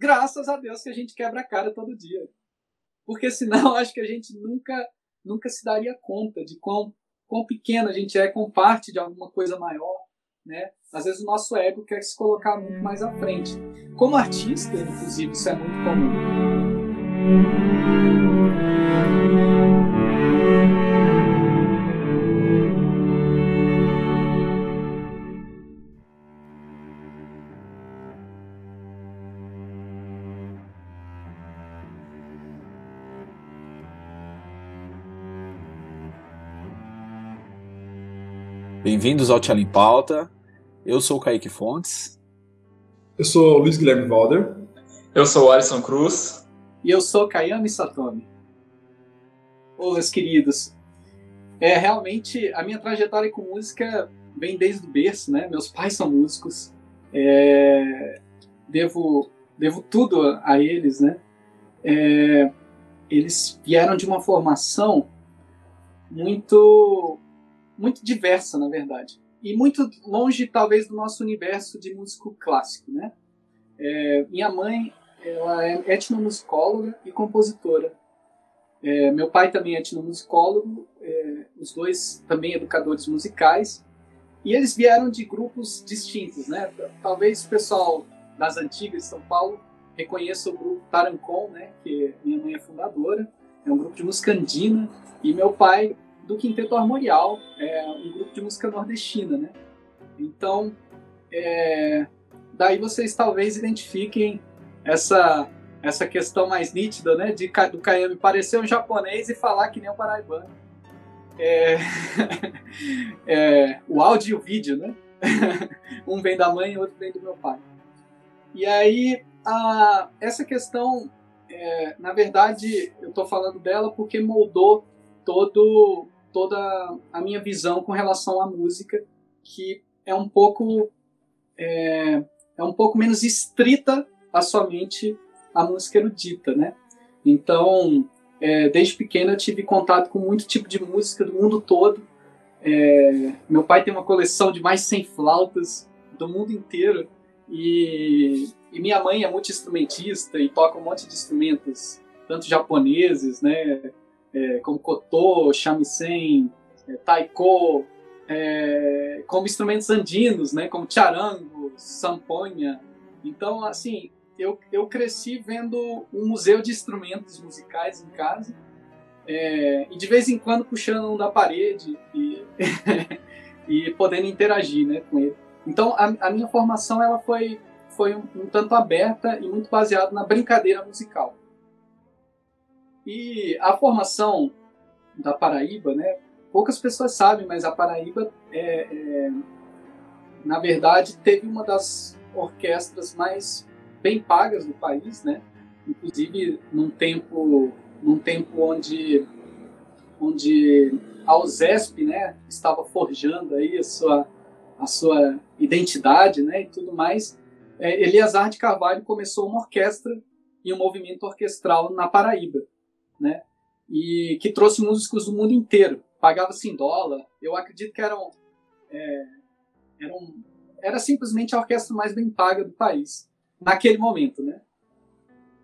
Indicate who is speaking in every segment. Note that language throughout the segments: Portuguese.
Speaker 1: graças a Deus que a gente quebra a cara todo dia. Porque senão acho que a gente nunca, nunca se daria conta de quão, quão pequeno a gente é com parte de alguma coisa maior. Né? Às vezes o nosso ego quer se colocar muito mais à frente. Como artista, inclusive, isso é muito comum.
Speaker 2: Bem-vindos ao Tchela em Pauta. Eu sou o Kaique Fontes.
Speaker 3: Eu sou o Luiz Guilherme Valder.
Speaker 4: Eu sou o Alisson Cruz.
Speaker 1: E eu sou Kayami Satomi. Ô, meus queridos, é realmente a minha trajetória com música vem desde o berço, né? Meus pais são músicos. É, devo, devo tudo a, a eles, né? É, eles vieram de uma formação muito muito diversa, na verdade, e muito longe talvez do nosso universo de músico clássico, né? É, minha mãe ela é etnomusicóloga e compositora. É, meu pai também é etnomusicólogo, é, os dois também educadores musicais, e eles vieram de grupos distintos, né? Talvez o pessoal das antigas de São Paulo reconheça o grupo Tarancon, né? Que minha mãe é fundadora, é um grupo de música andina, e meu pai do Quinteto Armorial, é um grupo de música nordestina, né? Então, é, daí vocês talvez identifiquem essa essa questão mais nítida, né, de, do Kayami parecer um japonês e falar que nem um paraibano. É, é, o áudio e o vídeo, né? um vem da mãe e outro vem do meu pai. E aí, a, essa questão, é, na verdade, eu estou falando dela porque moldou todo, toda a minha visão com relação à música, que é um pouco é, é um pouco menos estrita a somente a música erudita, né? Então, é, desde pequeno eu tive contato com muito tipo de música do mundo todo. É, meu pai tem uma coleção de mais de 100 flautas do mundo inteiro e, e minha mãe é multi-instrumentista e toca um monte de instrumentos, tanto japoneses, né, é, como koto, shamisen, é, taiko, é, como instrumentos andinos, né, como charango, samponha. Então, assim, eu, eu cresci vendo um museu de instrumentos musicais em casa é, e de vez em quando puxando um da parede e, e podendo interagir né, com ele. Então a, a minha formação ela foi, foi um, um, tanto aberta e muito baseada na brincadeira musical. E a formação da Paraíba, né, poucas pessoas sabem, mas a Paraíba é, é, na verdade teve uma das orquestras mais bem pagas no país, né? Inclusive num tempo, num tempo onde, onde a USESP, né, estava forjando aí a sua, a sua identidade, né, e tudo mais. É, Eliasar de Carvalho começou uma orquestra e um movimento orquestral na Paraíba, né? E que trouxe músicos do mundo inteiro. Pagava-se em dólar. Eu acredito que eram, é, eram, era simplesmente a orquestra mais bem paga do país naquele momento, né?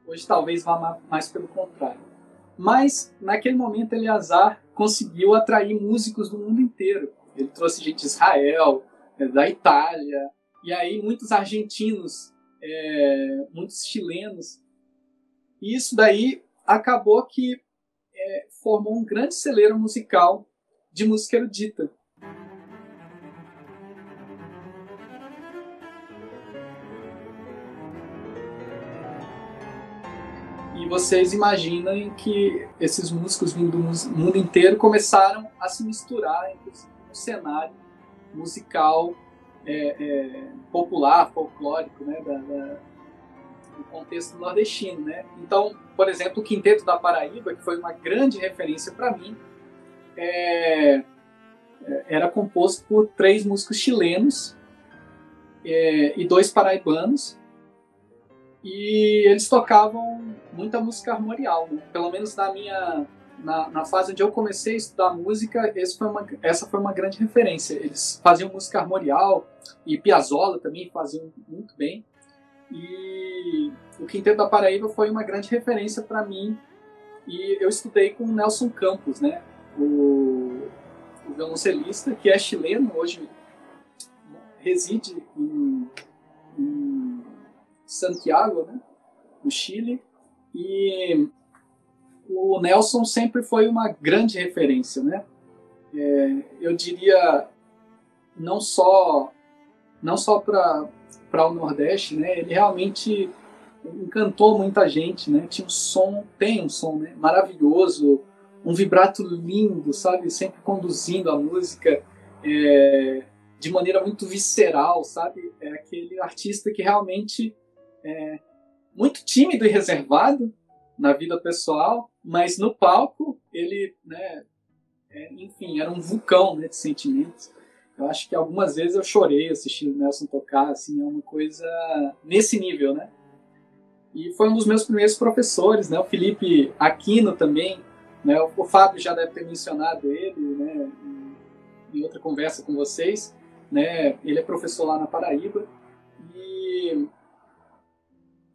Speaker 1: Hoje talvez vá mais pelo contrário. Mas naquele momento Eleazar conseguiu atrair músicos do mundo inteiro. Ele trouxe gente de Israel, é, da Itália, e aí muitos argentinos, é, muitos chilenos. E isso daí acabou que é, formou um grande celeiro musical de música erudita. E vocês imaginem que esses músicos vindo do mundo inteiro começaram a se misturar no cenário musical é, é, popular, folclórico, né, da, da, do contexto nordestino, né? Então, por exemplo, o Quinteto da Paraíba, que foi uma grande referência para mim, é, é, era composto por três músicos chilenos é, e dois paraibanos, e eles tocavam muita música armorial, né? pelo menos na minha na, na, fase onde eu comecei a estudar música, foi uma, essa foi uma grande referência. Eles faziam música armorial e Piazzolla também faziam muito bem. E o Quinteto da Paraíba foi uma grande referência para mim e eu estudei com o Nelson Campos, né? O, o violoncelista que é chileno hoje reside em, em Santiago, né? No Chile e o Nelson sempre foi uma grande referência, né? É, eu diria não só não só para para o Nordeste, né? Ele realmente encantou muita gente, né? Tinha um som, tem um som né? maravilhoso, um vibrato lindo, sabe? Sempre conduzindo a música é, de maneira muito visceral, sabe? É aquele artista que realmente é muito tímido e reservado na vida pessoal, mas no palco ele, né? É, enfim, era um vulcão né, de sentimentos. Eu acho que algumas vezes eu chorei assistindo o Nelson tocar, assim, é uma coisa nesse nível, né? E foi um dos meus primeiros professores, né? O Felipe Aquino também, né? O Fábio já deve ter mencionado ele, né? Em outra conversa com vocês, né? Ele é professor lá na Paraíba e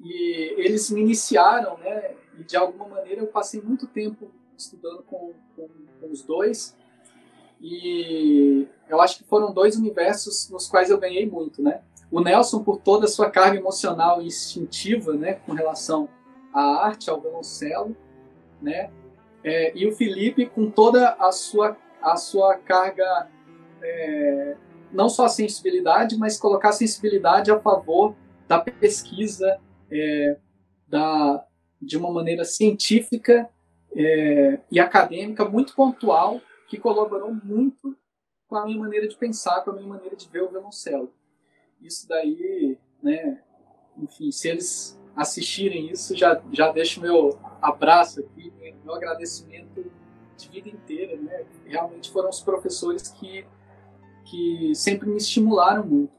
Speaker 1: e eles me iniciaram, né? E de alguma maneira eu passei muito tempo estudando com, com, com os dois e eu acho que foram dois universos nos quais eu ganhei muito, né? O Nelson, por toda a sua carga emocional e instintiva, né, com relação à arte, ao violoncelo, né? É, e o Felipe com toda a sua a sua carga é, não só a sensibilidade, mas colocar a sensibilidade a favor da pesquisa é, da, de uma maneira científica é, e acadêmica muito pontual que colaborou muito com a minha maneira de pensar, com a minha maneira de ver o violoncelo. Isso daí, né, enfim, se eles assistirem isso, já, já deixo meu abraço aqui, meu agradecimento de vida inteira, né? Realmente foram os professores que, que sempre me estimularam muito.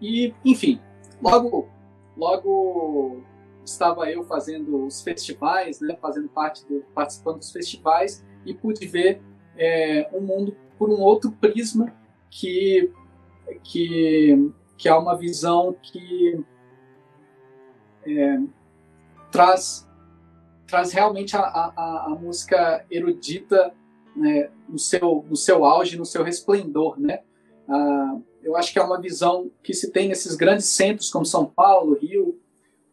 Speaker 1: E, enfim, logo, logo estava eu fazendo os festivais, né? Fazendo parte, do, participando dos festivais, e pude ver é, um mundo por um outro prisma que que que há uma visão que é, traz traz realmente a, a, a música erudita né, no seu no seu auge no seu resplendor né? Ah, eu acho que é uma visão que se tem nesses grandes centros como São Paulo Rio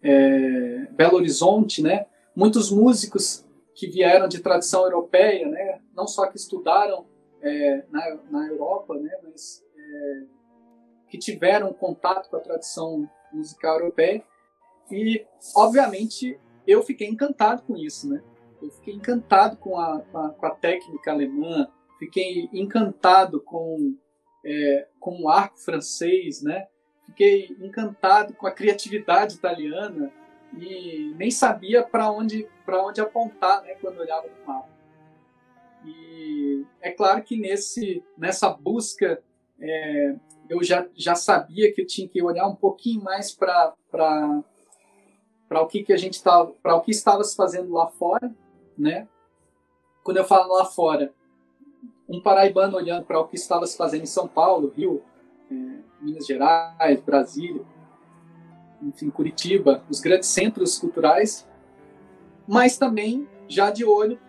Speaker 1: é, Belo Horizonte né? Muitos músicos que vieram de tradição europeia, né? não só que estudaram é, na, na Europa, né? mas é, que tiveram contato com a tradição musical europeia. E, obviamente, eu fiquei encantado com isso. Né? Eu fiquei encantado com a, com a, com a técnica alemã, fiquei encantado com, é, com o arco francês, né? fiquei encantado com a criatividade italiana e nem sabia para onde para onde apontar né, quando olhava no mapa. E é claro que nesse nessa busca é, eu já, já sabia que eu tinha que olhar um pouquinho mais para para o que que a gente estava para o que estava se fazendo lá fora, né? Quando eu falo lá fora, um paraibano olhando para o que estava se fazendo em São Paulo, Rio, é, Minas Gerais, Brasília, enfim, Curitiba, os grandes centros culturais, mas também já de olho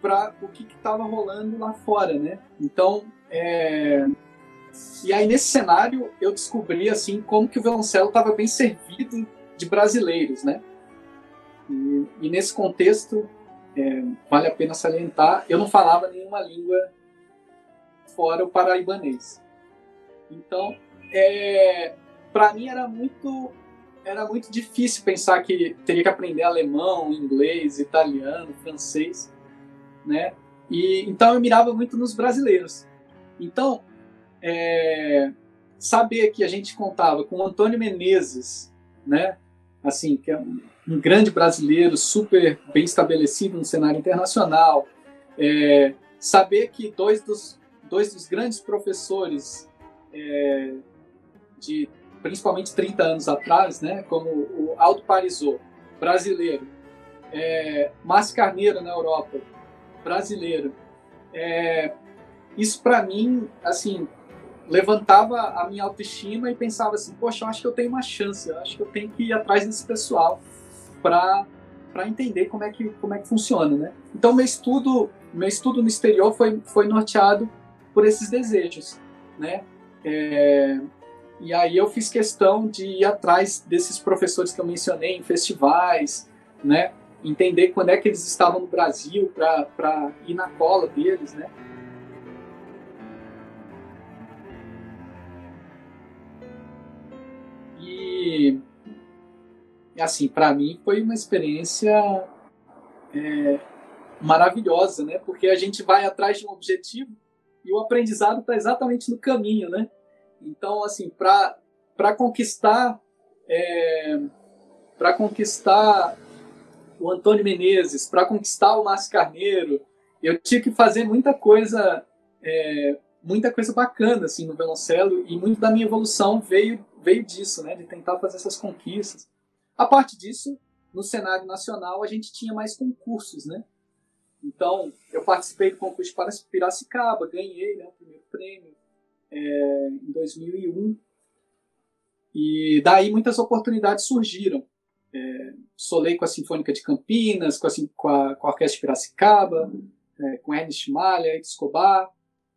Speaker 1: para o que estava rolando lá fora, né? Então, é... e aí nesse cenário eu descobri assim como que o violoncelo estava bem servido de brasileiros, né? E, e nesse contexto é, vale a pena salientar, eu não falava nenhuma língua fora o paraibanês. Então, é, para mim era muito era muito difícil pensar que teria que aprender alemão, inglês, italiano, francês, né? E então eu mirava muito nos brasileiros. Então, é, saber que a gente contava com o Antônio Menezes, né? Assim, que é um, um grande brasileiro, super bem estabelecido no cenário internacional. É, saber que dois dos, dois dos grandes professores é, de principalmente 30 anos atrás, né, como o Aldo Parisot, brasileiro, é, Márcio Carneiro na Europa, brasileiro. É, isso para mim, assim, levantava a minha autoestima e pensava assim, poxa, eu acho que eu tenho uma chance, eu acho que eu tenho que ir atrás desse pessoal para para entender como é que como é que funciona, né? Então meu estudo meu estudo no exterior foi foi norteado por esses desejos, né? É, e aí eu fiz questão de ir atrás desses professores que eu mencionei em festivais, né? Entender quando é que eles estavam no Brasil para ir na cola deles, né? E assim, para mim foi uma experiência é, maravilhosa, né? Porque a gente vai atrás de um objetivo e o aprendizado está exatamente no caminho, né? Então, assim, para conquistar é, para conquistar o Antônio Menezes, para conquistar o Márcio Carneiro, eu tive que fazer muita coisa é, muita coisa bacana assim no violoncelo e muito da minha evolução veio veio disso, né, de tentar fazer essas conquistas. A parte disso, no cenário nacional, a gente tinha mais concursos, né? Então, eu participei do concurso para Piracicaba, ganhei né, o primeiro prêmio é, em 2001. E daí muitas oportunidades surgiram. É, solei com a Sinfônica de Campinas, com a, com a, com a Orquestra de Piracicaba, é, com Ernest Malha, Escobar.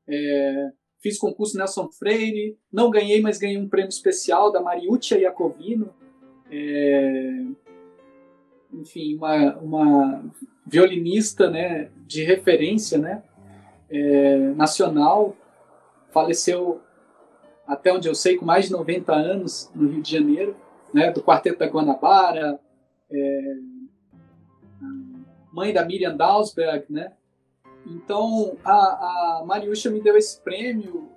Speaker 1: É, fiz concurso Nelson Freire, não ganhei, mas ganhei um prêmio especial da Mariuccia Iacovino. É, enfim, uma, uma violinista né, de referência né, é, nacional, faleceu até onde eu sei, com mais de 90 anos no Rio de Janeiro, né, do Quarteto da Guanabara, é, mãe da Miriam Dalsberg, né? Então a, a Mariusha me deu esse prêmio,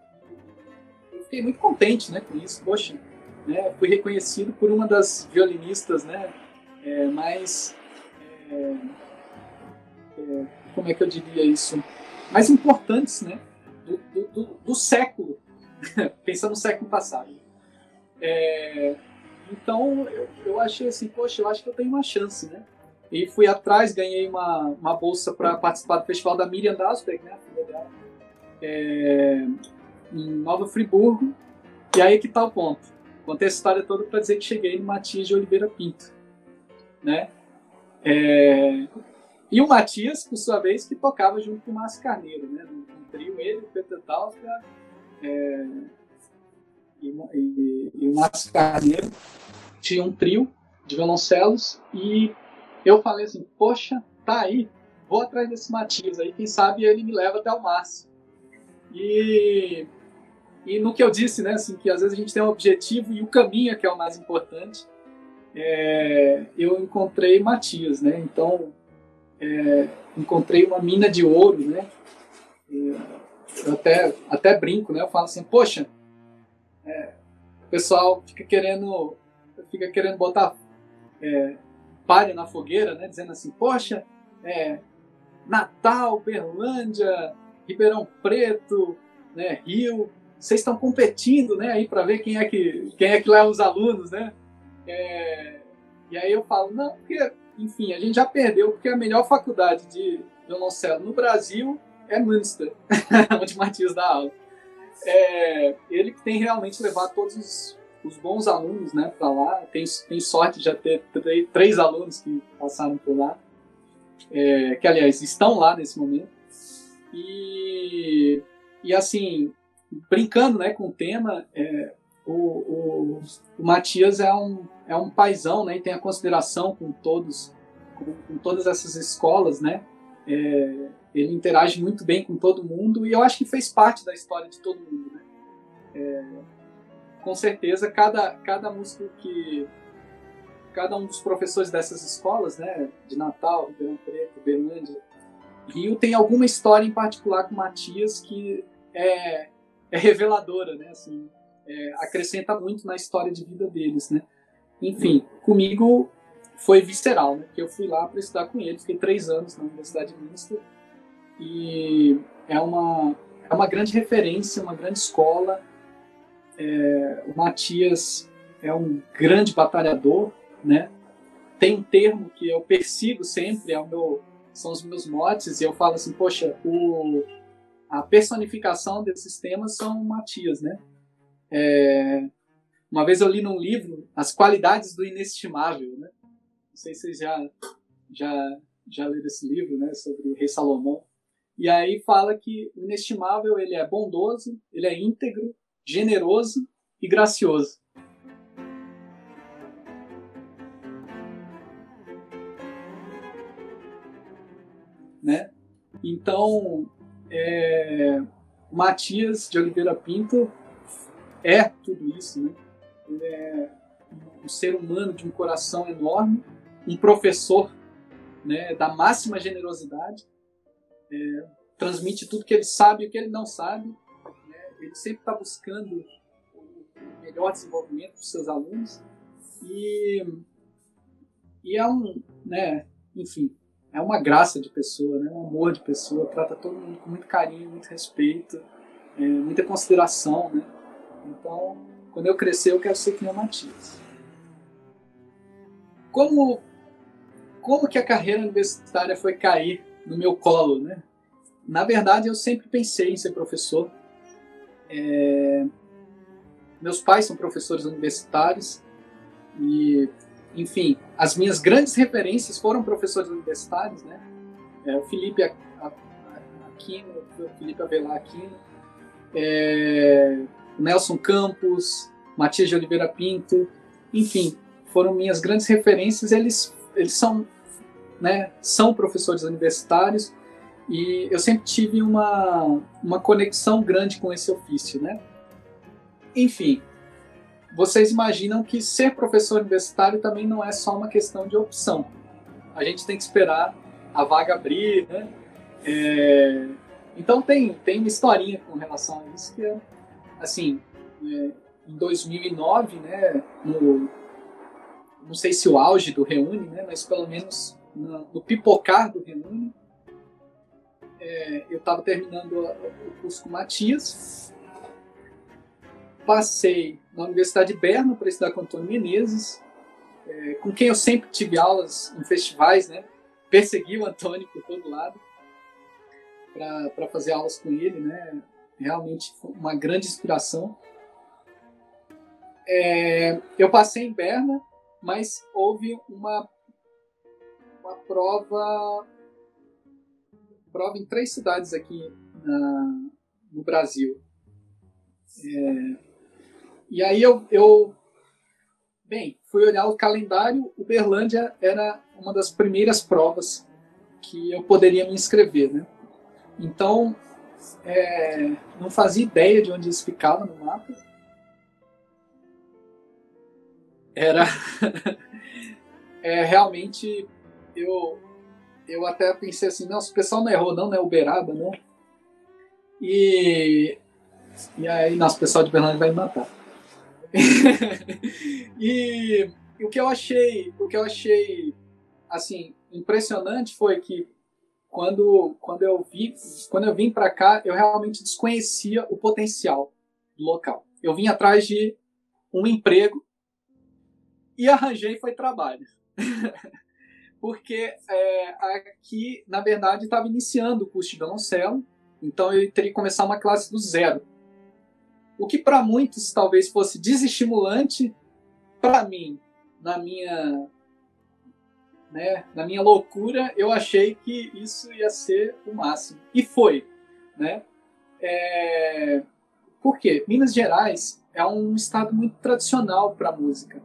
Speaker 1: eu fiquei muito contente, né, com isso. Poxa, né, fui reconhecido por uma das violinistas, né, é, mais é, é, como é que eu diria isso, mais importantes, né, do, do, do século, pensando no século passado. É, então eu, eu achei assim, poxa, eu acho que eu tenho uma chance, né? E fui atrás, ganhei uma, uma bolsa para participar do festival da Miriam Dasberg, né, é, em Nova Friburgo. E aí que tá o ponto. Contei essa história toda para dizer que cheguei no Matias de Oliveira Pinto, né? É, e o Matias, por sua vez, que tocava junto com o Márcio Carneiro, né? Trio, ele, o Peter Tausga é, e, e, e, o Márcio Carneiro tinha um trio de violoncelos e eu falei assim, poxa, tá aí, vou atrás desse Matias aí, quem sabe ele me leva até o Márcio. E, e no que eu disse, né, assim, que às vezes a gente tem um objetivo e o caminho é que é o mais importante, é, eu encontrei Matias, né, então é, encontrei uma mina de ouro, né? Eu até, até brinco, né? Eu falo assim, poxa, é, o pessoal fica querendo, fica querendo botar é, palha na fogueira, né? Dizendo assim, poxa, é, Natal, Berlândia, Ribeirão Preto, né? Rio, vocês estão competindo, né? Aí para ver quem é que quem é que leva os alunos, né? É, e aí eu falo, não, porque enfim, a gente já perdeu, porque a melhor faculdade de violoncelo no Brasil é Münster, onde Matias dá aula. É, ele que tem realmente levado todos os, os bons alunos né, para lá. Tem, tem sorte de já ter três, três alunos que passaram por lá, é, que aliás estão lá nesse momento. E, e assim, brincando né, com o tema, é, o, o, o, Matias é um, é um paizão, né? E tem a consideração com todos, com, com todas essas escolas, né? É, ele interage muito bem com todo mundo e eu acho que fez parte da história de todo mundo, né? É, com certeza, cada, cada músico que... Cada um dos professores dessas escolas, né? De Natal, Ribeirão Preto, Berlândia, Rio, tem alguma história em particular com Matias que é, é reveladora, né? Assim, é, acrescenta muito na história de vida deles, né? Enfim, comigo foi visceral, né? Que eu fui lá para estudar com eles, fiquei três anos na Universidade de Münster e é uma é uma grande referência, uma grande escola. É, o Matias é um grande batalhador, né? Tem um termo que eu persigo sempre, é o meu, são os meus motes, e eu falo assim, poxa, o, a personificação desses temas são Matias, né? É, uma vez eu li num livro As Qualidades do Inestimável, né? Não sei se vocês já, já, já leram esse livro, né? Sobre o rei Salomão. E aí fala que o inestimável ele é bondoso, ele é íntegro, generoso e gracioso. Né? Então, é, Matias de Oliveira Pinto é tudo isso, né? Ele é um ser humano de um coração enorme, um professor né, da máxima generosidade, é, transmite tudo que ele sabe e o que ele não sabe. Né? Ele sempre está buscando o melhor desenvolvimento dos seus alunos e, e é um, né, enfim, é uma graça de pessoa, né? um amor de pessoa, trata todo mundo com muito carinho, muito respeito, é, muita consideração, né? Então, quando eu crescer, eu quero ser que nem Matias. Como, como que a carreira universitária foi cair no meu colo, né? Na verdade, eu sempre pensei em ser professor. É... Meus pais são professores universitários e, enfim, as minhas grandes referências foram professores universitários, né? É, o Felipe Aquino, o Felipe Avelar Aquino, é... Nelson Campos, Matias de Oliveira Pinto, enfim, foram minhas grandes referências. Eles, eles são né, são professores universitários e eu sempre tive uma, uma conexão grande com esse ofício, né? Enfim, vocês imaginam que ser professor universitário também não é só uma questão de opção. A gente tem que esperar a vaga abrir, né? É... Então tem, tem uma historinha com relação a isso que é, assim, é, em 2009, né, no, não sei se o auge do Reúne, né, mas pelo menos no, no pipocar do Reúne. É, eu estava terminando o curso com Matias. Passei na Universidade de Berna para estudar com Antônio Menezes, é, com quem eu sempre tive aulas em festivais, né? Persegui o Antônio por todo lado para fazer aulas com ele, né? Realmente uma grande inspiração. É, eu passei em Berna, mas houve uma prova prova em três cidades aqui na, no Brasil. É, e aí eu, eu, bem, fui olhar o calendário, Uberlândia era uma das primeiras provas que eu poderia me inscrever, né? Então, é, não fazia ideia de onde isso ficava no mapa. Era é, realmente eu, eu até pensei assim, não, o pessoal não errou não, não é Uberaba, não. E, e aí, nosso pessoal de Berlândia vai me matar. e o que eu achei, o que eu achei, assim, impressionante foi que quando, quando eu vi, quando eu vim para cá, eu realmente desconhecia o potencial do local. Eu vim atrás de um emprego e arranjei foi trabalho. porque é, aqui, na verdade, estava iniciando o curso de violoncelo, então eu teria que começar uma classe do zero. O que para muitos talvez fosse desestimulante, para mim, na minha, né, na minha loucura, eu achei que isso ia ser o máximo. E foi. Né? É... Por quê? Minas Gerais é um estado muito tradicional para música.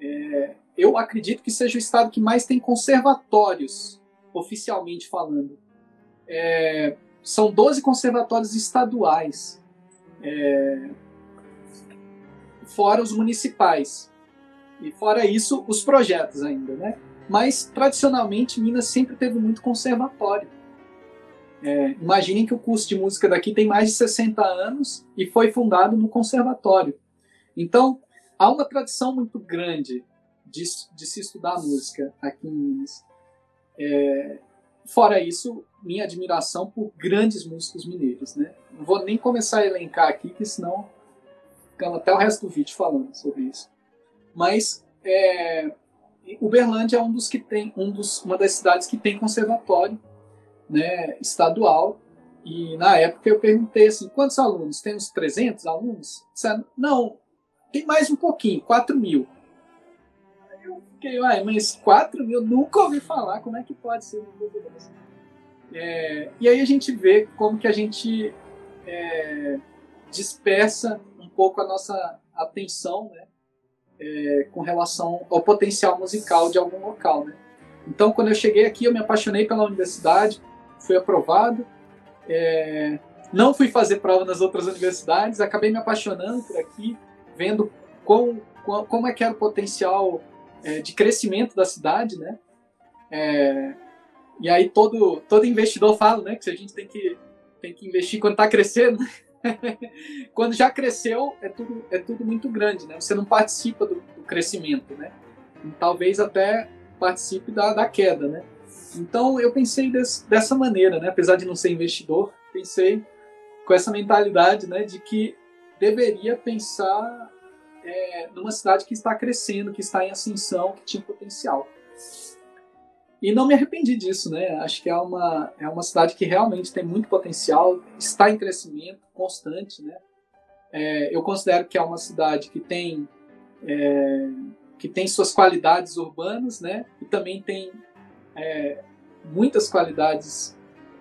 Speaker 1: É, eu acredito que seja o estado que mais tem conservatórios, oficialmente falando. É, são 12 conservatórios estaduais, é, fora os municipais. E fora isso, os projetos ainda, né? Mas, tradicionalmente, Minas sempre teve muito conservatório. É, imaginem que o curso de música daqui tem mais de 60 anos e foi fundado no conservatório. Então, há uma tradição muito grande de, de se estudar música aqui em Minas. É, fora isso, minha admiração por grandes músicos mineiros. Né? Não vou nem começar a elencar aqui, que senão ficamos até o resto do vídeo falando sobre isso. Mas é, Uberlândia é um dos que tem, um dos, uma das cidades que tem conservatório né, estadual E na época eu perguntei assim, quantos alunos? Tem uns 300 alunos? Não, tem mais um pouquinho, 4 mil. Fiquei, uai, mas 4 mil, nunca ouvi falar, como é que pode ser É, e aí a gente vê como que a gente é, dispersa um pouco a nossa atenção, né? É, com relação ao potencial musical de algum local, né? Então, quando eu cheguei aqui, eu me apaixonei pela universidade, fui aprovado, é, não fui fazer prova nas outras universidades, acabei me apaixonando por aqui, vendo com, com, como é que era o potencial é, de crescimento da cidade, né? É, e aí todo, todo investidor fala, né, que a gente tem que, tem que investir quando está crescendo. quando já cresceu, é tudo, é tudo muito grande, né? Você não participa do, do crescimento, né? E talvez até participe da, da queda, né? Então eu pensei des, dessa maneira, né? Apesar de não ser investidor, pensei com essa mentalidade, né, de que deveria pensar é, numa cidade que está crescendo, que está em ascensão, que tinha potencial. E não me arrependi disso, né? Acho que é uma, é uma cidade que realmente tem muito potencial, está em crescimento constante, né? É, eu considero que é uma cidade que tem é, que tem suas qualidades urbanas, né? E também tem é, muitas qualidades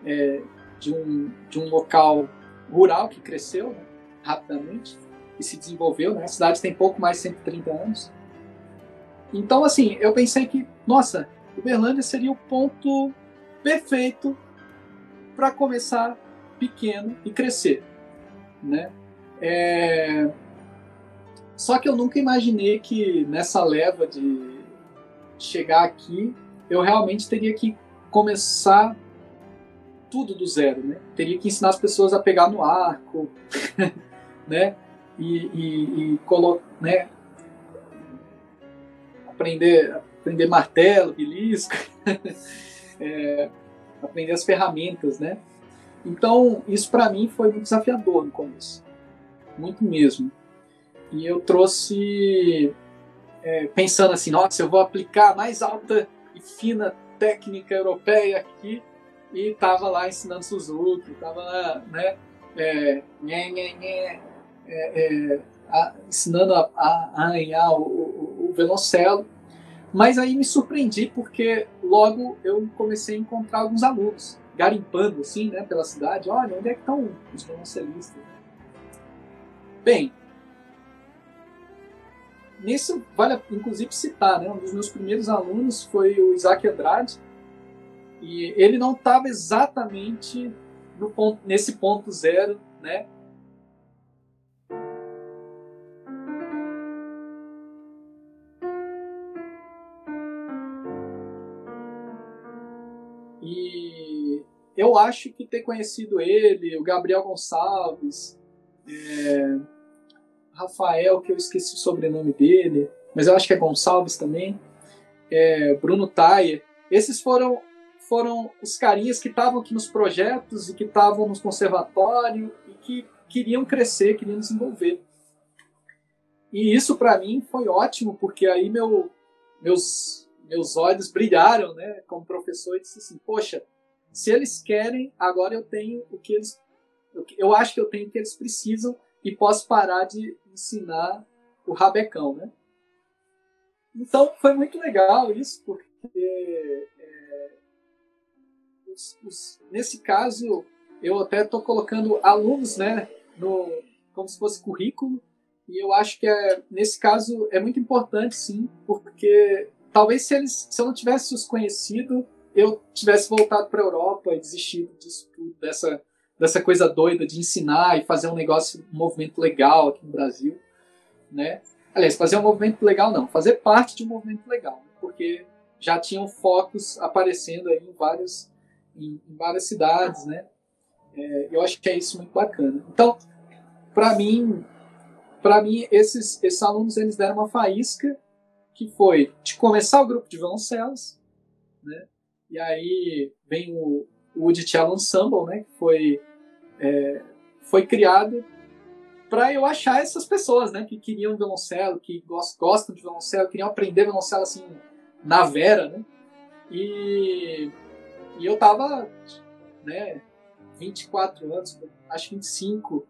Speaker 1: é, de, um, de um local rural que cresceu né, rapidamente e se desenvolveu. Né? A cidade tem pouco mais de 130 anos. Então, assim, eu pensei que, nossa, Uberlândia seria o ponto perfeito para começar pequeno e crescer, né? É... Só que eu nunca imaginei que nessa leva de chegar aqui eu realmente teria que começar tudo do zero, né? Teria que ensinar as pessoas a pegar no arco, né? E, e, e né? aprender, aprender martelo, belisco, é, aprender as ferramentas, né? Então, isso para mim foi muito desafiador no começo, muito mesmo. E eu trouxe, é, pensando assim, nossa, eu vou aplicar a mais alta e fina técnica europeia aqui e tava lá ensinando Suzuki, tava lá, né, é, nhê, nhê, nhê, é, é, a, ensinando a, a, arranhar o, o, o. Mas aí me surpreendi porque logo eu comecei a encontrar alguns alunos garimpando assim, né, pela cidade. Olha, onde é que estão os violoncelistas? Bem, nisso vale inclusive citar, né? Um dos meus primeiros alunos foi o Isaac Andrade, e ele não estava exatamente no ponto, nesse ponto zero, né? Eu acho que ter conhecido ele, o Gabriel Gonçalves, é, Rafael, que eu esqueci o sobrenome dele, mas eu acho que é Gonçalves também, é, Bruno Taia. Esses foram foram os carinhas que estavam aqui nos projetos e que estavam nos conservatórios e que queriam crescer, queriam desenvolver. E isso para mim foi ótimo, porque aí meu, meus, meus olhos brilharam, né, como professor, e disse assim: Poxa, se eles querem, agora eu tenho o que eles. Eu acho que eu tenho o que eles precisam e posso parar de ensinar o rabecão, né? Então foi muito legal isso, porque é, os, os, nesse caso eu até estou colocando alunos, né, no, como se fosse currículo, e eu acho que é, nesse caso é muito importante, sim, porque talvez se eles, se eu não tivesse os conhecido, eu tivesse voltado para a Europa e desistido disso tudo, dessa dessa coisa doida de ensinar e fazer um negócio, um movimento legal aqui no Brasil, né? Aliás, fazer um movimento legal não, fazer parte de um movimento legal, né? porque já tinham focos aparecendo aí em várias, em, em várias cidades, né? É, eu acho que é isso muito bacana. Então, para mim, para mim esses, esses alunos eles deram uma faísca que foi de começar o grupo de violoncelos, né? E aí vem o, o Woody Cello Ensemble, né? Que foi é, foi criado para eu achar essas pessoas, né, que queriam violoncelo, que gostam de violoncelo, queriam aprender violoncelo assim na vera, né? E, e eu tava, né, 24 anos, acho 25,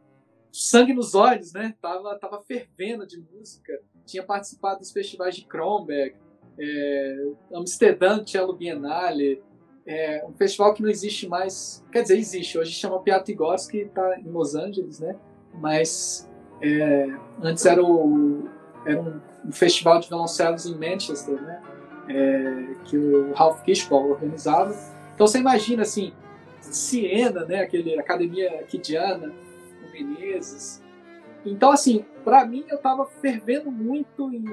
Speaker 1: sangue nos olhos, né? Tava, tava fervendo de música. Tinha participado dos festivais de Kronberg, é, Amsterdã, Cello Biennale, é, um festival que não existe mais. Quer dizer, existe. Hoje chama Piatigorsk, que está em Los Angeles, né? Mas é, antes era, o, era um, um, festival de violoncelos em Manchester, né? É, que o Ralph Kishball organizava. Então você imagina assim, Siena, né? Aquele Academia Kidiana, o Menezes. Então assim, para mim eu estava fervendo muito em,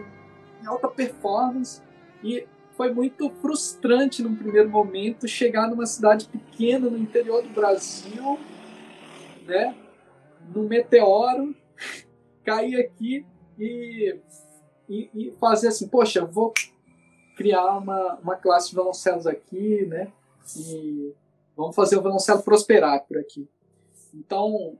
Speaker 1: em alta performance e foi muito frustrante num primeiro momento chegar numa cidade pequena no interior do Brasil, né? No meteoro, cair aqui e, e, e, fazer assim, poxa, vou criar uma, uma classe de violoncelos aqui, né? E vamos fazer o violoncelo prosperar por aqui. Então,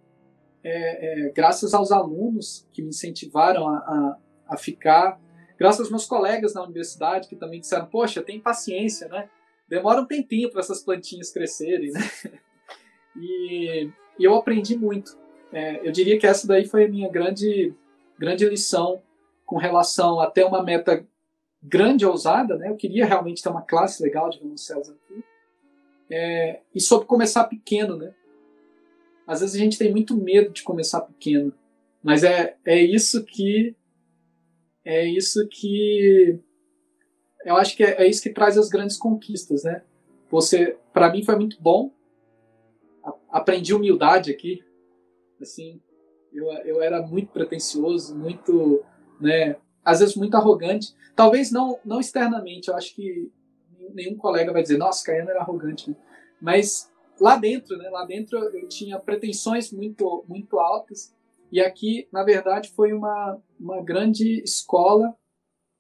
Speaker 1: é, é, graças aos alunos que me incentivaram a, a, a ficar graças aos meus colegas na universidade que também disseram, poxa, tem paciência, né? Demora um tempinho para essas plantinhas crescerem, né? E, e eu aprendi muito. É, eu diria que essa daí foi a minha grande, grande lição com relação a ter uma meta grande ousada, né? Eu queria realmente ter uma classe legal de violoncelos aqui. É, e sobre começar pequeno, né? Às vezes a gente tem muito medo de começar pequeno, mas é, é isso que é isso que eu acho que é, é isso que traz as grandes conquistas, né? Você, para mim, foi muito bom. Aprendi humildade aqui, assim. Eu, eu era muito pretencioso, muito, né? Às vezes muito arrogante. Talvez não, não externamente. Eu acho que nenhum colega vai dizer, nossa, Caiano era arrogante, né? mas lá dentro, né? Lá dentro eu tinha pretensões muito, muito altas e aqui, na verdade, foi uma, uma grande escola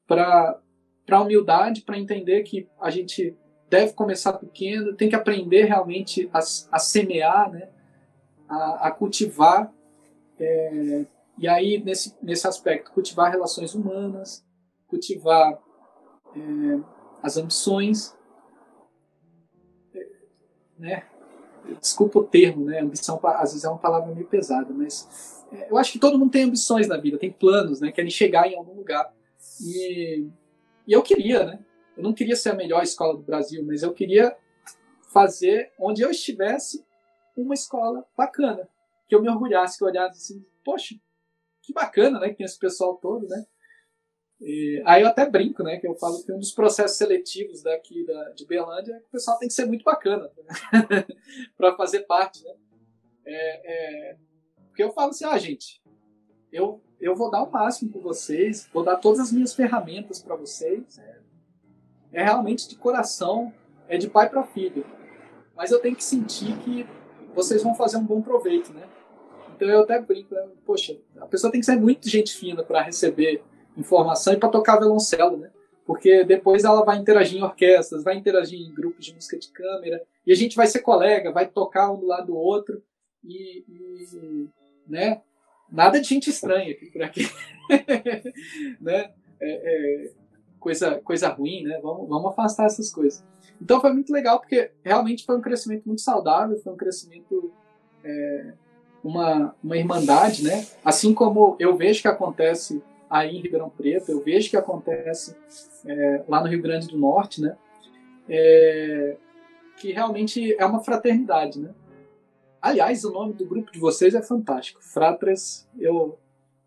Speaker 1: para a humildade, para entender que a gente deve começar pequeno, tem que aprender realmente a, a semear, né? a, a cultivar. É, e aí, nesse, nesse aspecto, cultivar relações humanas, cultivar é, as ambições, né? Desculpa o termo, né? Ambição às vezes é uma palavra meio pesada, mas eu acho que todo mundo tem ambições na vida, tem planos, né? Querem chegar em algum lugar. E, e eu queria, né? Eu não queria ser a melhor escola do Brasil, mas eu queria fazer onde eu estivesse uma escola bacana, que eu me orgulhasse, que eu olhasse assim, poxa, que bacana, né? Que tem esse pessoal todo, né? E, aí eu até brinco, né? Que eu falo que um dos processos seletivos daqui da, de Belândia é que o pessoal tem que ser muito bacana né? para fazer parte, né? É, é, porque eu falo assim, ah, gente, eu, eu vou dar o máximo com vocês, vou dar todas as minhas ferramentas para vocês. É, é, realmente de coração, é de pai para filho. Mas eu tenho que sentir que vocês vão fazer um bom proveito, né? Então eu até brinco, né? poxa, a pessoa tem que ser muito gente fina para receber informação e para tocar violoncelo, né? Porque depois ela vai interagir em orquestras, vai interagir em grupos de música de câmera, e a gente vai ser colega, vai tocar um do lado do outro, e, e né? Nada de gente estranha aqui por aqui, né? É, é, coisa, coisa ruim, né? Vamos, vamos afastar essas coisas. Então foi muito legal porque realmente foi um crescimento muito saudável, foi um crescimento, é, uma, uma irmandade, né? Assim como eu vejo que acontece aí em Ribeirão Preto, eu vejo que acontece é, lá no Rio Grande do Norte, né? É, que realmente é uma fraternidade, né? Aliás, o nome do grupo de vocês é fantástico. Fratres, eu,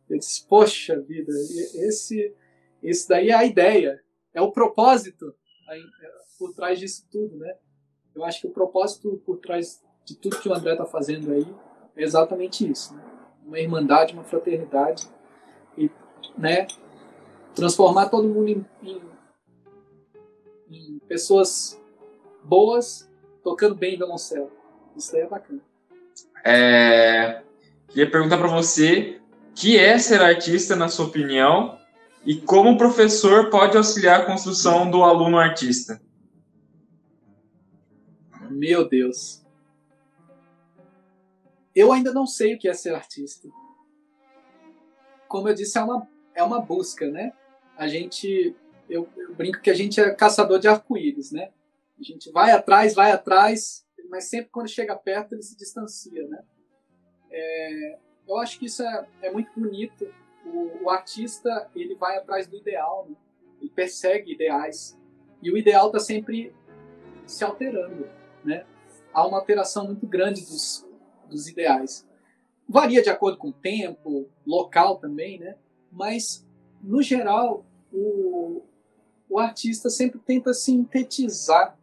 Speaker 1: eu disse, poxa vida, esse, esse daí é a ideia, é o propósito é, por trás disso tudo, né? Eu acho que o propósito por trás de tudo que o André está fazendo aí é exatamente isso, né? Uma irmandade, uma fraternidade e, né? Transformar todo mundo em, em, em pessoas boas tocando bem violoncelo. Isso daí é bacana.
Speaker 4: É, queria perguntar para você que é ser artista, na sua opinião, e como o professor pode auxiliar a construção do aluno artista.
Speaker 1: Meu Deus. Eu ainda não sei o que é ser artista. Como eu disse, é uma, é uma busca, né? A gente. Eu, eu brinco que a gente é caçador de arco-íris, né? A gente vai atrás, vai atrás, mas sempre quando chega perto ele se distancia, né? É, eu acho que isso é, é muito bonito. O, o, artista ele vai atrás do ideal, né? ele persegue ideais e o ideal está sempre se alterando, né? Há uma alteração muito grande dos, dos ideais. Varia de acordo com o tempo, local também, né? Mas no geral o, o artista sempre tenta sintetizar,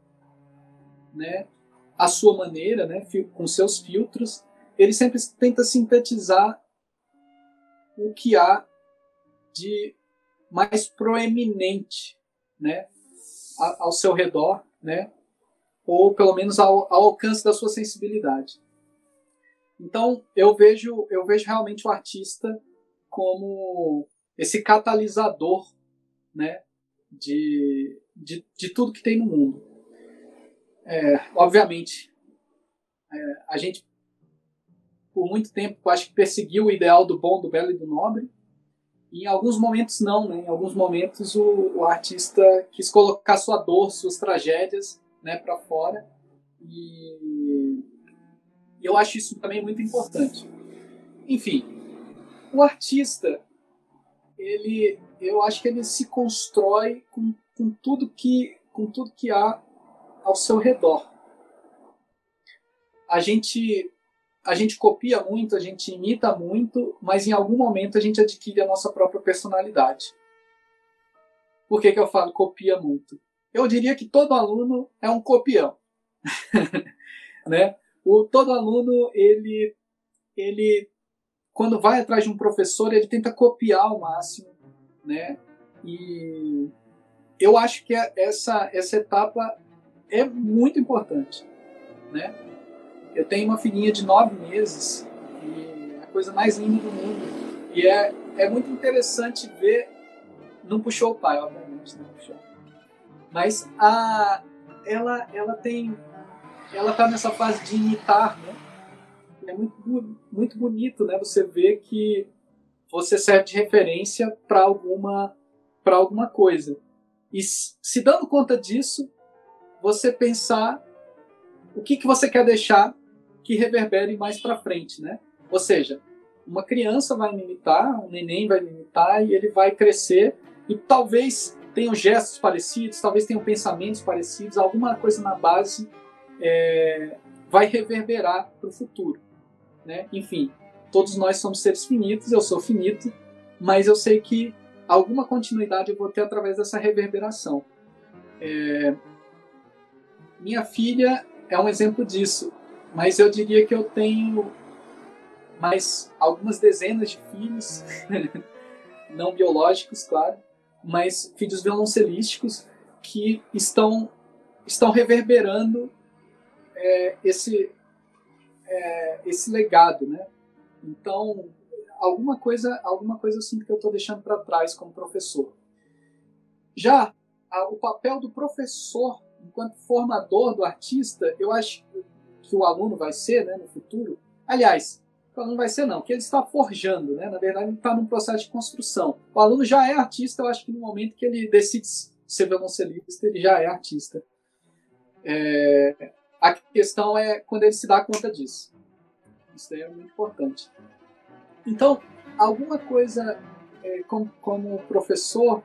Speaker 1: né? A sua maneira, né? Com seus filtros ele sempre tenta sintetizar o que há de mais proeminente, né, ao seu redor, né, ou pelo menos ao, ao alcance da sua sensibilidade. Então eu vejo eu vejo realmente o artista como esse catalisador, né, de, de, de tudo que tem no mundo. É, obviamente, é, a gente por muito tempo, acho que perseguiu o ideal do bom, do belo e do nobre. E em alguns momentos não, né? Em alguns momentos o, o artista quis colocar sua dor, suas tragédias, né, para fora. E eu acho isso também muito importante. Enfim, o artista, ele, eu acho que ele se constrói com, com tudo que, com tudo que há ao seu redor. A gente a gente copia muito, a gente imita muito, mas em algum momento a gente adquire a nossa própria personalidade. Por que, que eu falo copia muito? Eu diria que todo aluno é um copião. né? o, todo aluno, ele, ele, quando vai atrás de um professor, ele tenta copiar ao máximo. Né? E eu acho que essa, essa etapa é muito importante. Né? Eu tenho uma filhinha de nove meses e é a coisa mais linda do mundo. E é, é muito interessante ver. Não puxou o pai, obviamente, não puxou. Mas a, ela, ela tem. Ela tá nessa fase de imitar, né? É muito, muito bonito, né? Você vê que você serve de referência para alguma, para alguma coisa. E se dando conta disso, você pensar o que, que você quer deixar que reverberem mais para frente, né? Ou seja, uma criança vai me imitar, um neném vai me imitar e ele vai crescer e talvez tenham gestos parecidos, talvez tenham pensamentos parecidos, alguma coisa na base é, vai reverberar para o futuro, né? Enfim, todos nós somos seres finitos, eu sou finito, mas eu sei que alguma continuidade eu vou ter através dessa reverberação. É, minha filha é um exemplo disso. Mas eu diria que eu tenho mais algumas dezenas de filhos, não biológicos, claro, mas filhos violoncelísticos que estão, estão reverberando é, esse, é, esse legado, né? Então, alguma coisa, alguma coisa eu sinto que eu estou deixando para trás como professor. Já a, o papel do professor enquanto formador do artista, eu acho que o aluno vai ser né, no futuro. Aliás, o aluno vai ser não, que ele está forjando, né? na verdade ele está num processo de construção. O aluno já é artista, eu acho que no momento que ele decide ser violoncelista, ele já é artista. É, a questão é quando ele se dá conta disso. Isso é muito importante. Então, alguma coisa é, como, como professor,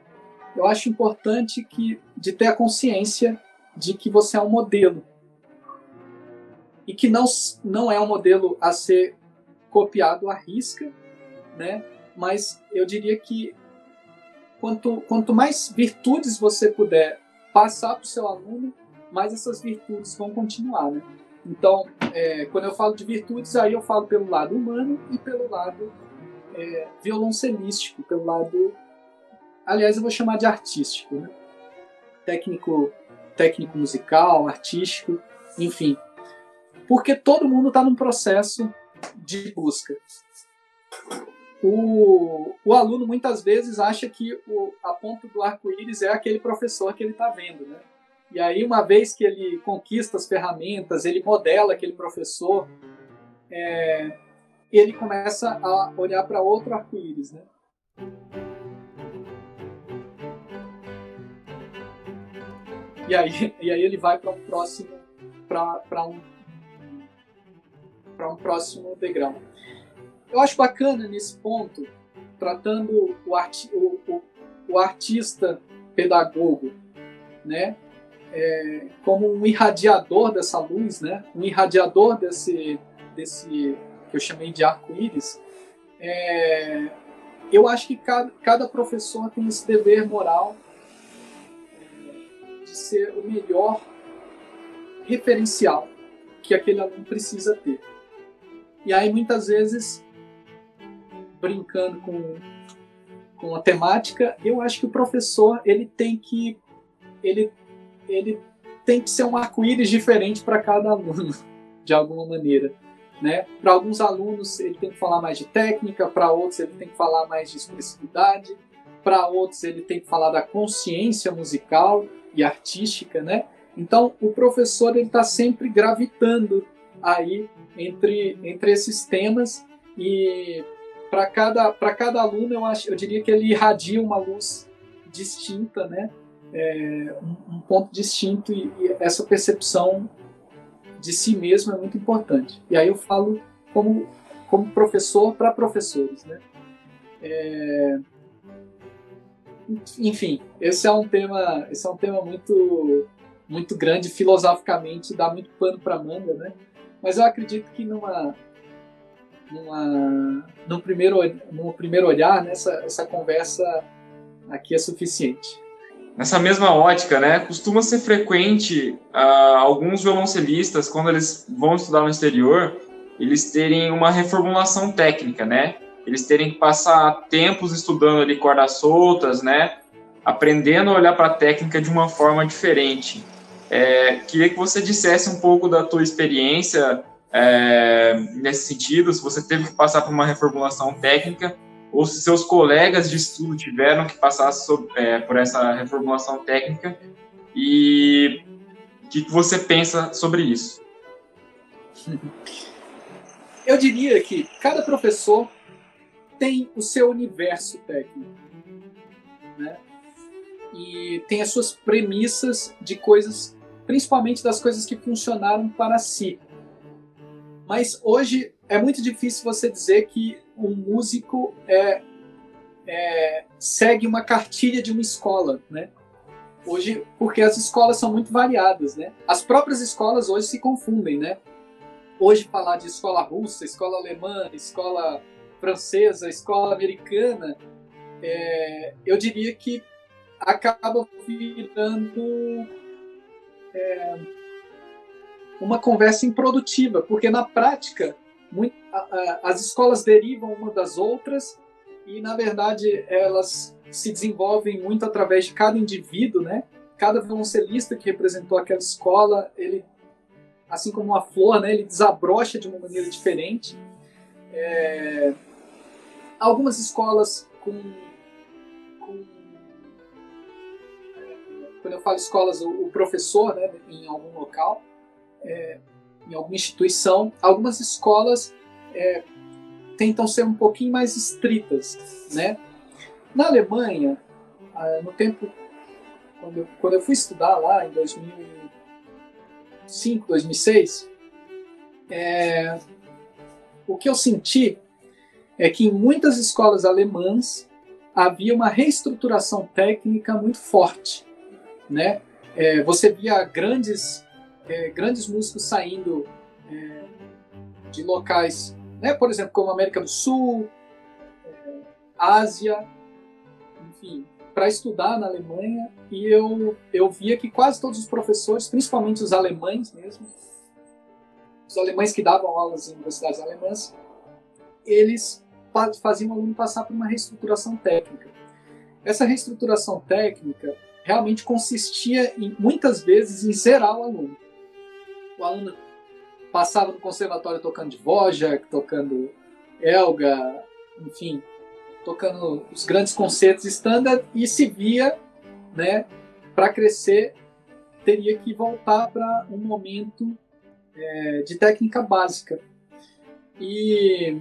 Speaker 1: eu acho importante que de ter a consciência de que você é um modelo e que não, não é um modelo a ser copiado à risca, né? mas eu diria que quanto, quanto mais virtudes você puder passar para o seu aluno, mais essas virtudes vão continuar. Né? Então, é, quando eu falo de virtudes, aí eu falo pelo lado humano e pelo lado é, violoncelístico, pelo lado. Aliás, eu vou chamar de artístico, né? técnico, técnico musical, artístico, enfim porque todo mundo está num processo de busca. O, o, aluno muitas vezes acha que o, a ponta do arco-íris é aquele professor que ele está vendo, né? E aí, uma vez que ele conquista as ferramentas, ele modela aquele professor, é, ele começa a olhar para outro arco-íris, né? E aí, e aí ele vai para o próximo, para um para um próximo degrau. Eu acho bacana nesse ponto, tratando o, arti o, o, o artista pedagogo, né? É, como um irradiador dessa luz, né? Um irradiador desse, desse que eu chamei de arco-íris. É, eu acho que cada, cada professor tem esse dever moral de ser o melhor referencial que aquele aluno precisa ter. E aí muitas vezes brincando com com a temática, eu acho que o professor ele tem que ele ele tem que ser um arco-íris diferente para cada aluno, de alguma maneira. Né? Para alguns alunos ele tem que falar mais de técnica, para outros ele tem que falar mais de expressividade, para outros ele tem que falar da consciência musical e artística, né? Então o professor ele está sempre gravitando aí entre entre esses temas e para cada para cada aluno eu acho eu diria que ele irradia uma luz distinta, né? É, um, um, ponto distinto e, e essa percepção de si mesmo é muito importante. E aí eu falo como, como professor para professores, né? É... Enfim, esse é um tema, esse é um tema muito, muito grande filosoficamente, dá muito pano para manga, né? Mas eu acredito que numa, numa, no primeiro, no primeiro olhar, nessa né, essa conversa aqui é suficiente.
Speaker 4: Nessa mesma ótica, né, costuma ser frequente uh, alguns violoncelistas, quando eles vão estudar no exterior, eles terem uma reformulação técnica, né? Eles terem que passar tempos estudando ali cordas soltas, né? Aprendendo a olhar para a técnica de uma forma diferente. É, queria que você dissesse um pouco da tua experiência é, nesse sentido, se você teve que passar por uma reformulação técnica ou se seus colegas de estudo tiveram que passar sobre, é, por essa reformulação técnica e o que você pensa sobre isso?
Speaker 1: Eu diria que cada professor tem o seu universo técnico, né? E tem as suas premissas de coisas, principalmente das coisas que funcionaram para si. Mas hoje é muito difícil você dizer que um músico é, é, segue uma cartilha de uma escola, né? Hoje, porque as escolas são muito variadas, né? As próprias escolas hoje se confundem, né? Hoje falar de escola russa, escola alemã, escola francesa, escola americana, é, eu diria que acaba virando é, uma conversa improdutiva, porque na prática muito, a, a, as escolas derivam uma das outras e, na verdade, elas se desenvolvem muito através de cada indivíduo, né? Cada violoncelista que representou aquela escola, ele, assim como uma flor, né? Ele desabrocha de uma maneira diferente. É... Algumas escolas com, com quando eu falo escolas, o, o professor, né, em algum local, é, em alguma instituição, algumas escolas é, tentam ser um pouquinho mais estritas, né? Na Alemanha, ah, no tempo quando eu, quando eu fui estudar lá em 2005, 2006, é, o que eu senti é que em muitas escolas alemãs havia uma reestruturação técnica muito forte, né? É, você via grandes é, grandes músicos saindo é, de locais, né, por exemplo, como América do Sul, é, Ásia, enfim, para estudar na Alemanha e eu, eu via que quase todos os professores, principalmente os alemães mesmo, os alemães que davam aulas em universidades alemãs, eles faziam o aluno passar por uma reestruturação técnica. Essa reestruturação técnica realmente consistia em, muitas vezes em zerar o aluno o aluno passava no conservatório tocando Dvorak, tocando Elga, enfim, tocando os grandes concertos standard e se via, né, para crescer, teria que voltar para um momento é, de técnica básica. E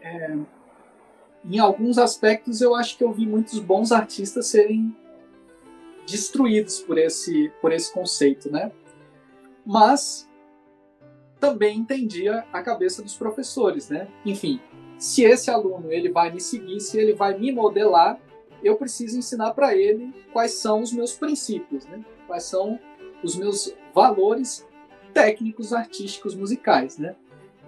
Speaker 1: é, em alguns aspectos eu acho que eu vi muitos bons artistas serem destruídos por esse por esse conceito, né? Mas também entendia a cabeça dos professores, né? Enfim, se esse aluno ele vai me seguir, se ele vai me modelar, eu preciso ensinar para ele quais são os meus princípios, né? Quais são os meus valores técnicos, artísticos, musicais, né?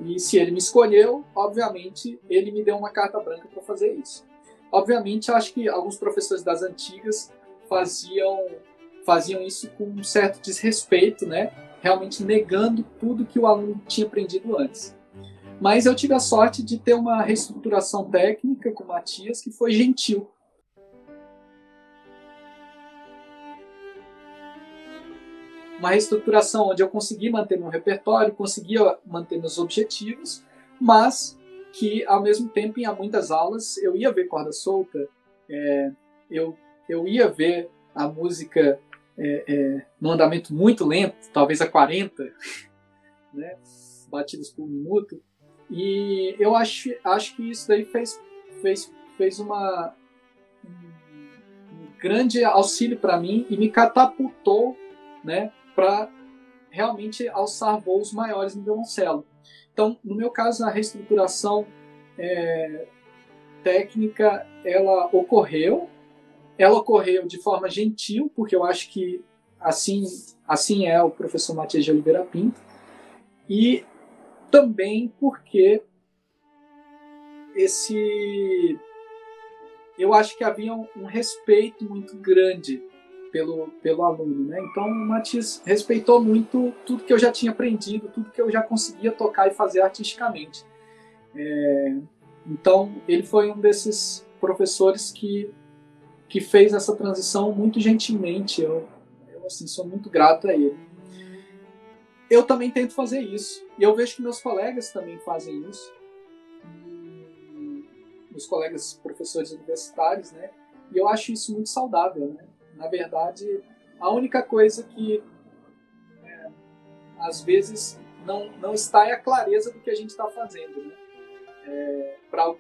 Speaker 1: E se ele me escolheu, obviamente, ele me deu uma carta branca para fazer isso. Obviamente, acho que alguns professores das antigas faziam faziam isso com um certo desrespeito, né? Realmente negando tudo que o aluno tinha aprendido antes. Mas eu tive a sorte de ter uma reestruturação técnica com o Matias que foi gentil. Uma reestruturação onde eu consegui manter meu repertório, conseguia manter meus objetivos, mas que ao mesmo tempo, em muitas aulas, eu ia ver corda solta, é, eu, eu ia ver a música é, é, num andamento muito lento, talvez a 40 né, batidas por minuto, e eu acho, acho que isso daí fez, fez, fez uma, um, grande auxílio para mim e me catapultou né, para realmente alçar voos maiores no violoncelo. Então, no meu caso, a reestruturação é, técnica ela ocorreu, ela ocorreu de forma gentil, porque eu acho que assim, assim é o professor Matias de Oliveira Pinto, e também porque esse eu acho que havia um, um respeito muito grande pelo, pelo aluno, né? Então o Matias respeitou muito tudo que eu já tinha aprendido, tudo que eu já conseguia tocar e fazer artisticamente. É, então ele foi um desses professores que que fez essa transição muito gentilmente. Eu, eu assim sou muito grato a ele eu também tento fazer isso. E eu vejo que meus colegas também fazem isso. Meus colegas professores universitários, né? E eu acho isso muito saudável, né? Na verdade, a única coisa que é, às vezes não, não está é a clareza do que a gente está fazendo, né? É, Para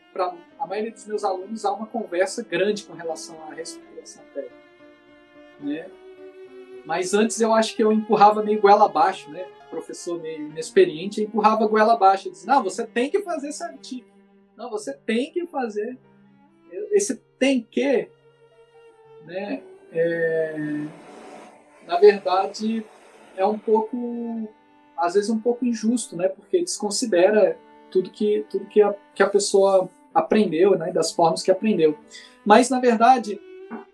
Speaker 1: a maioria dos meus alunos há uma conversa grande com relação à reestruturação técnica, né? Mas antes eu acho que eu empurrava meio goela abaixo, né? professor meio inexperiente empurrava a goela abaixo. Dizia, não, você tem que fazer certinho. Não, você tem que fazer. Esse tem que, né, é, na verdade, é um pouco, às vezes um pouco injusto, né, porque desconsidera tudo que, tudo que, a, que a pessoa aprendeu, né, das formas que aprendeu. Mas, na verdade,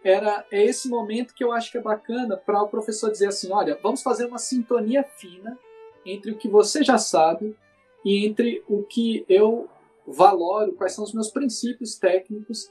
Speaker 1: era é esse momento que eu acho que é bacana para o professor dizer assim, olha, vamos fazer uma sintonia fina entre o que você já sabe e entre o que eu valoro, quais são os meus princípios técnicos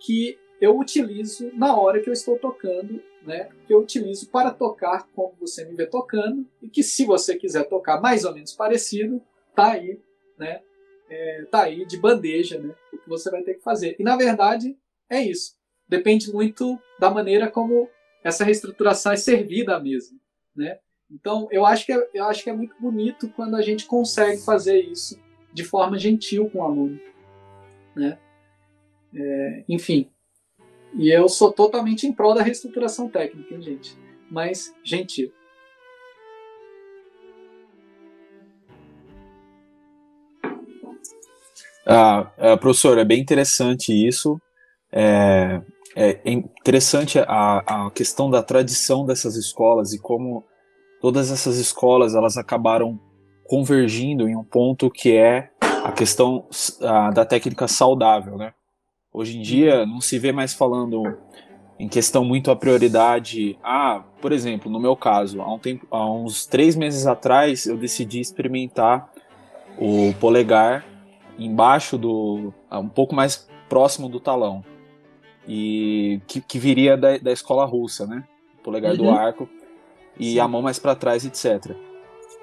Speaker 1: que eu utilizo na hora que eu estou tocando, né? Que eu utilizo para tocar como você me vê tocando e que se você quiser tocar mais ou menos parecido, tá aí, né? É, tá aí de bandeja, né? O que você vai ter que fazer. E na verdade é isso depende muito da maneira como essa reestruturação é servida mesmo, né? Então, eu acho que é, eu acho que é muito bonito quando a gente consegue fazer isso de forma gentil com o aluno, né? É, enfim, e eu sou totalmente em prol da reestruturação técnica, hein, gente? Mas gentil.
Speaker 2: Ah, ah, professor, é bem interessante isso. É, é interessante a, a questão da tradição dessas escolas e como todas essas escolas elas acabaram convergindo em um ponto que é a questão a, da técnica saudável, né? Hoje em dia não se vê mais falando em questão muito a prioridade. Ah, por exemplo, no meu caso, há, um tempo, há uns três meses atrás eu decidi experimentar o polegar embaixo do, um pouco mais próximo do talão e que, que viria da, da escola russa, né? O polegar uhum. do arco e Sim. a mão mais para trás, etc.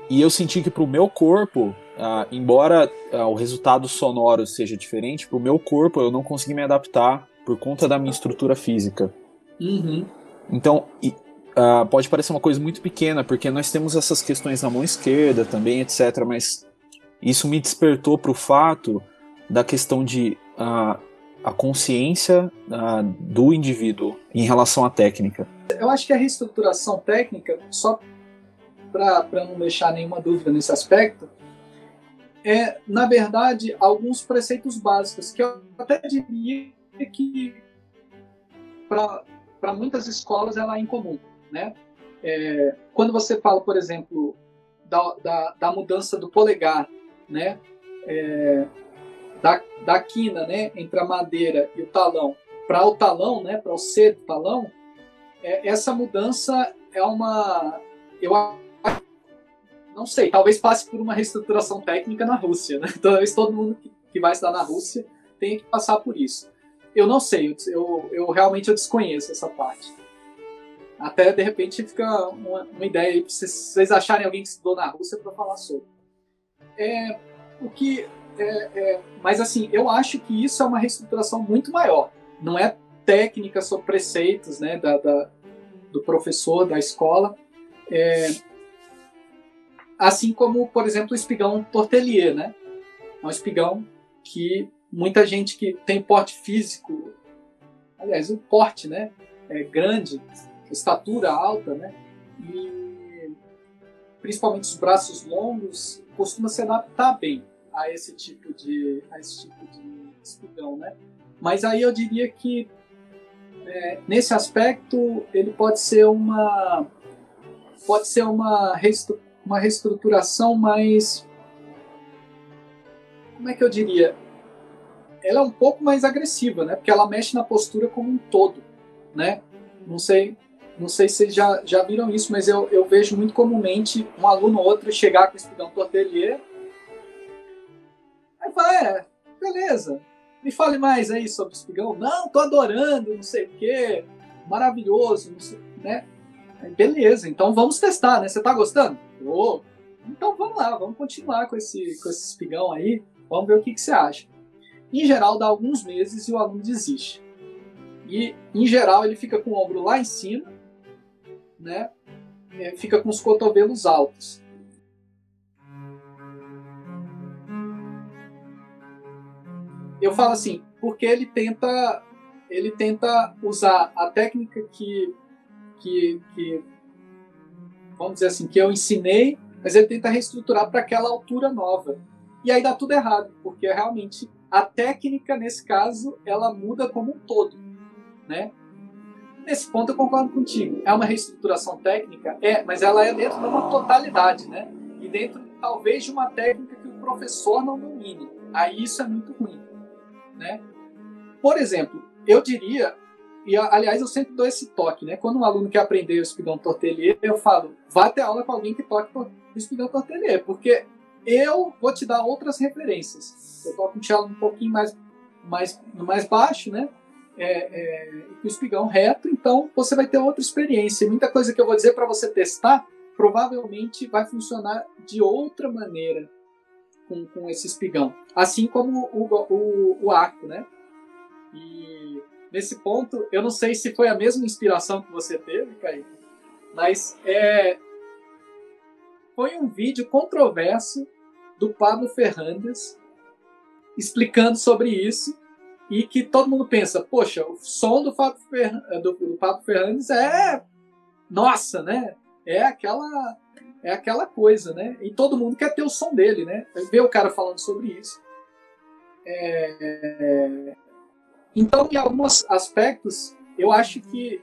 Speaker 2: E eu senti que para o meu corpo, ah, embora ah, o resultado sonoro seja diferente, para o meu corpo eu não consegui me adaptar por conta da minha estrutura física.
Speaker 1: Uhum.
Speaker 2: Então, e, ah, pode parecer uma coisa muito pequena, porque nós temos essas questões na mão esquerda também, etc. Mas isso me despertou para o fato da questão de a consciência uh, do indivíduo em relação à técnica?
Speaker 1: Eu acho que a reestruturação técnica, só para não deixar nenhuma dúvida nesse aspecto, é, na verdade, alguns preceitos básicos que eu até diria que para muitas escolas ela é incomum, né? É, quando você fala, por exemplo, da, da, da mudança do polegar, né? É, da, da quina, né? Entre a madeira e o talão, para o talão, né? Para o C do talão, é, essa mudança é uma, eu não sei, talvez passe por uma reestruturação técnica na Rússia, né? Talvez todo mundo que vai estudar na Rússia tenha que passar por isso. Eu não sei, eu, eu realmente eu desconheço essa parte. Até de repente fica uma, uma ideia aí para vocês, vocês acharem alguém que estudou na Rússia para falar sobre. É, o que, é, é, mas assim, eu acho que isso é uma reestruturação muito maior. Não é técnica sobre preceitos, né, da, da do professor da escola. É, assim como, por exemplo, o espigão tortelier, né? É um espigão que muita gente que tem porte físico, aliás, o porte, né, é grande, estatura alta, né, e principalmente os braços longos, costuma se adaptar bem a esse tipo de, a esse tipo de espigão, né. Mas aí eu diria que é, nesse aspecto ele pode ser uma pode ser uma, uma reestruturação mais como é que eu diria ela é um pouco mais agressiva, né? Porque ela mexe na postura como um todo, né? Não sei, não sei se vocês já, já viram isso, mas eu, eu vejo muito comumente um aluno ou outro chegar com o espigão tortelier. Aí fala, é, beleza, me fale mais aí sobre o espigão. Não, tô adorando, não sei o quê, maravilhoso, sei, né? Beleza, então vamos testar, né? Você tá gostando? Então vamos lá, vamos continuar com esse, com esse espigão aí, vamos ver o que, que você acha. Em geral, dá alguns meses e o aluno desiste. E, em geral, ele fica com o ombro lá em cima, né? É, fica com os cotovelos altos. Eu falo assim, porque ele tenta, ele tenta usar a técnica que, que, que vamos dizer assim, que eu ensinei, mas ele tenta reestruturar para aquela altura nova. E aí dá tudo errado, porque realmente a técnica, nesse caso, ela muda como um todo, né? Nesse ponto eu concordo contigo. É uma reestruturação técnica? É, mas ela é dentro de uma totalidade, né? E dentro, talvez, de uma técnica que o professor não domine. Aí isso é muito ruim, né? Por exemplo, eu diria, e aliás eu sempre dou esse toque, né? Quando um aluno quer aprender o espigão tortelier, eu falo, vá ter aula com alguém que toque o espigão tortelier, porque eu vou te dar outras referências. Eu toco um cello um pouquinho mais, mais, mais baixo, né? É, é, o espigão reto, então você vai ter outra experiência. Muita coisa que eu vou dizer para você testar provavelmente vai funcionar de outra maneira com, com esse espigão. Assim como o, o, o arco, né? E nesse ponto, eu não sei se foi a mesma inspiração que você teve, Kaique, mas é, foi um vídeo controverso do Pablo Ferrandes explicando sobre isso e que todo mundo pensa, poxa, o som do Pablo, Fer... do, do Pablo Ferrandes é nossa, né? É aquela é aquela coisa, né? E todo mundo quer ter o som dele, né? Ver o cara falando sobre isso. É... Então, em alguns aspectos, eu acho que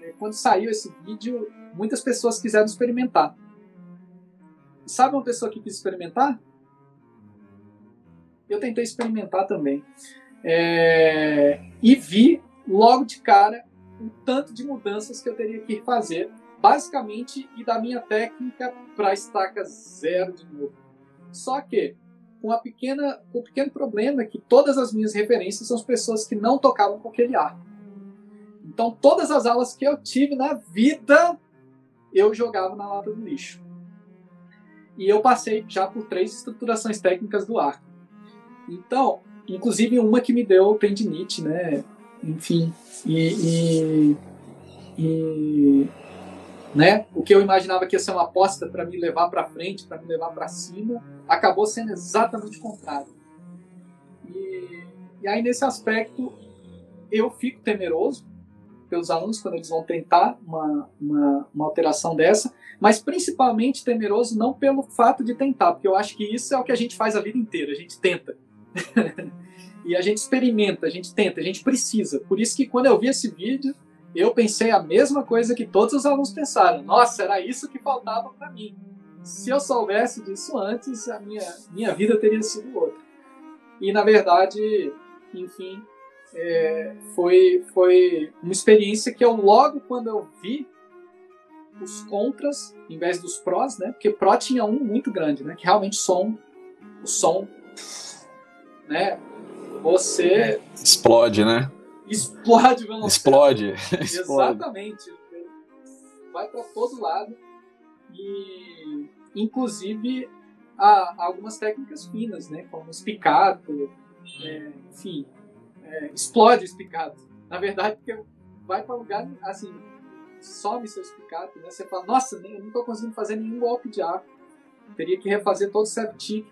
Speaker 1: é, quando saiu esse vídeo, muitas pessoas quiseram experimentar. Sabe uma pessoa que quis experimentar? Eu tentei experimentar também. É... E vi logo de cara o tanto de mudanças que eu teria que fazer, basicamente, e da minha técnica para estaca zero de novo. Só que, com, a pequena, o pequeno problema é que todas as minhas referências são as pessoas que não tocavam com aquele arco. Então, todas as aulas que eu tive na vida, eu jogava na lata do lixo. E eu passei já por três estruturações técnicas do arco. Então, inclusive uma que me deu tendinite, né? Enfim, e, e, e né? O que eu imaginava que ia ser uma aposta para me levar para frente, para me levar para cima, acabou sendo exatamente o contrário. E, e aí nesse aspecto eu fico temeroso, pelos alunos quando eles vão tentar uma, uma, uma, alteração dessa, mas principalmente temeroso não pelo fato de tentar, porque eu acho que isso é o que a gente faz a vida inteira, a gente tenta. e a gente experimenta, a gente tenta, a gente precisa. Por isso que quando eu vi esse vídeo, eu pensei a mesma coisa que todos os alunos pensaram. Nossa, era isso que faltava para mim. Se eu soubesse disso antes, a minha, minha vida teria sido outra. E na verdade, enfim, é, foi, foi uma experiência que eu logo quando eu vi os contras em vez dos prós, né? Porque pró tinha um muito grande, né? Que realmente som, o som, né? Você
Speaker 2: explode, né?
Speaker 1: Explode, vamos
Speaker 2: Explode.
Speaker 1: Exatamente. Vai para todo lado e inclusive há algumas técnicas finas, né? Como os picato, é, enfim, é, explode o espicato. Na verdade, porque vai para lugar assim, some seu espicato, né? Você fala, nossa, eu não estou conseguindo fazer nenhum golpe de arco. Teria que refazer todo o septic.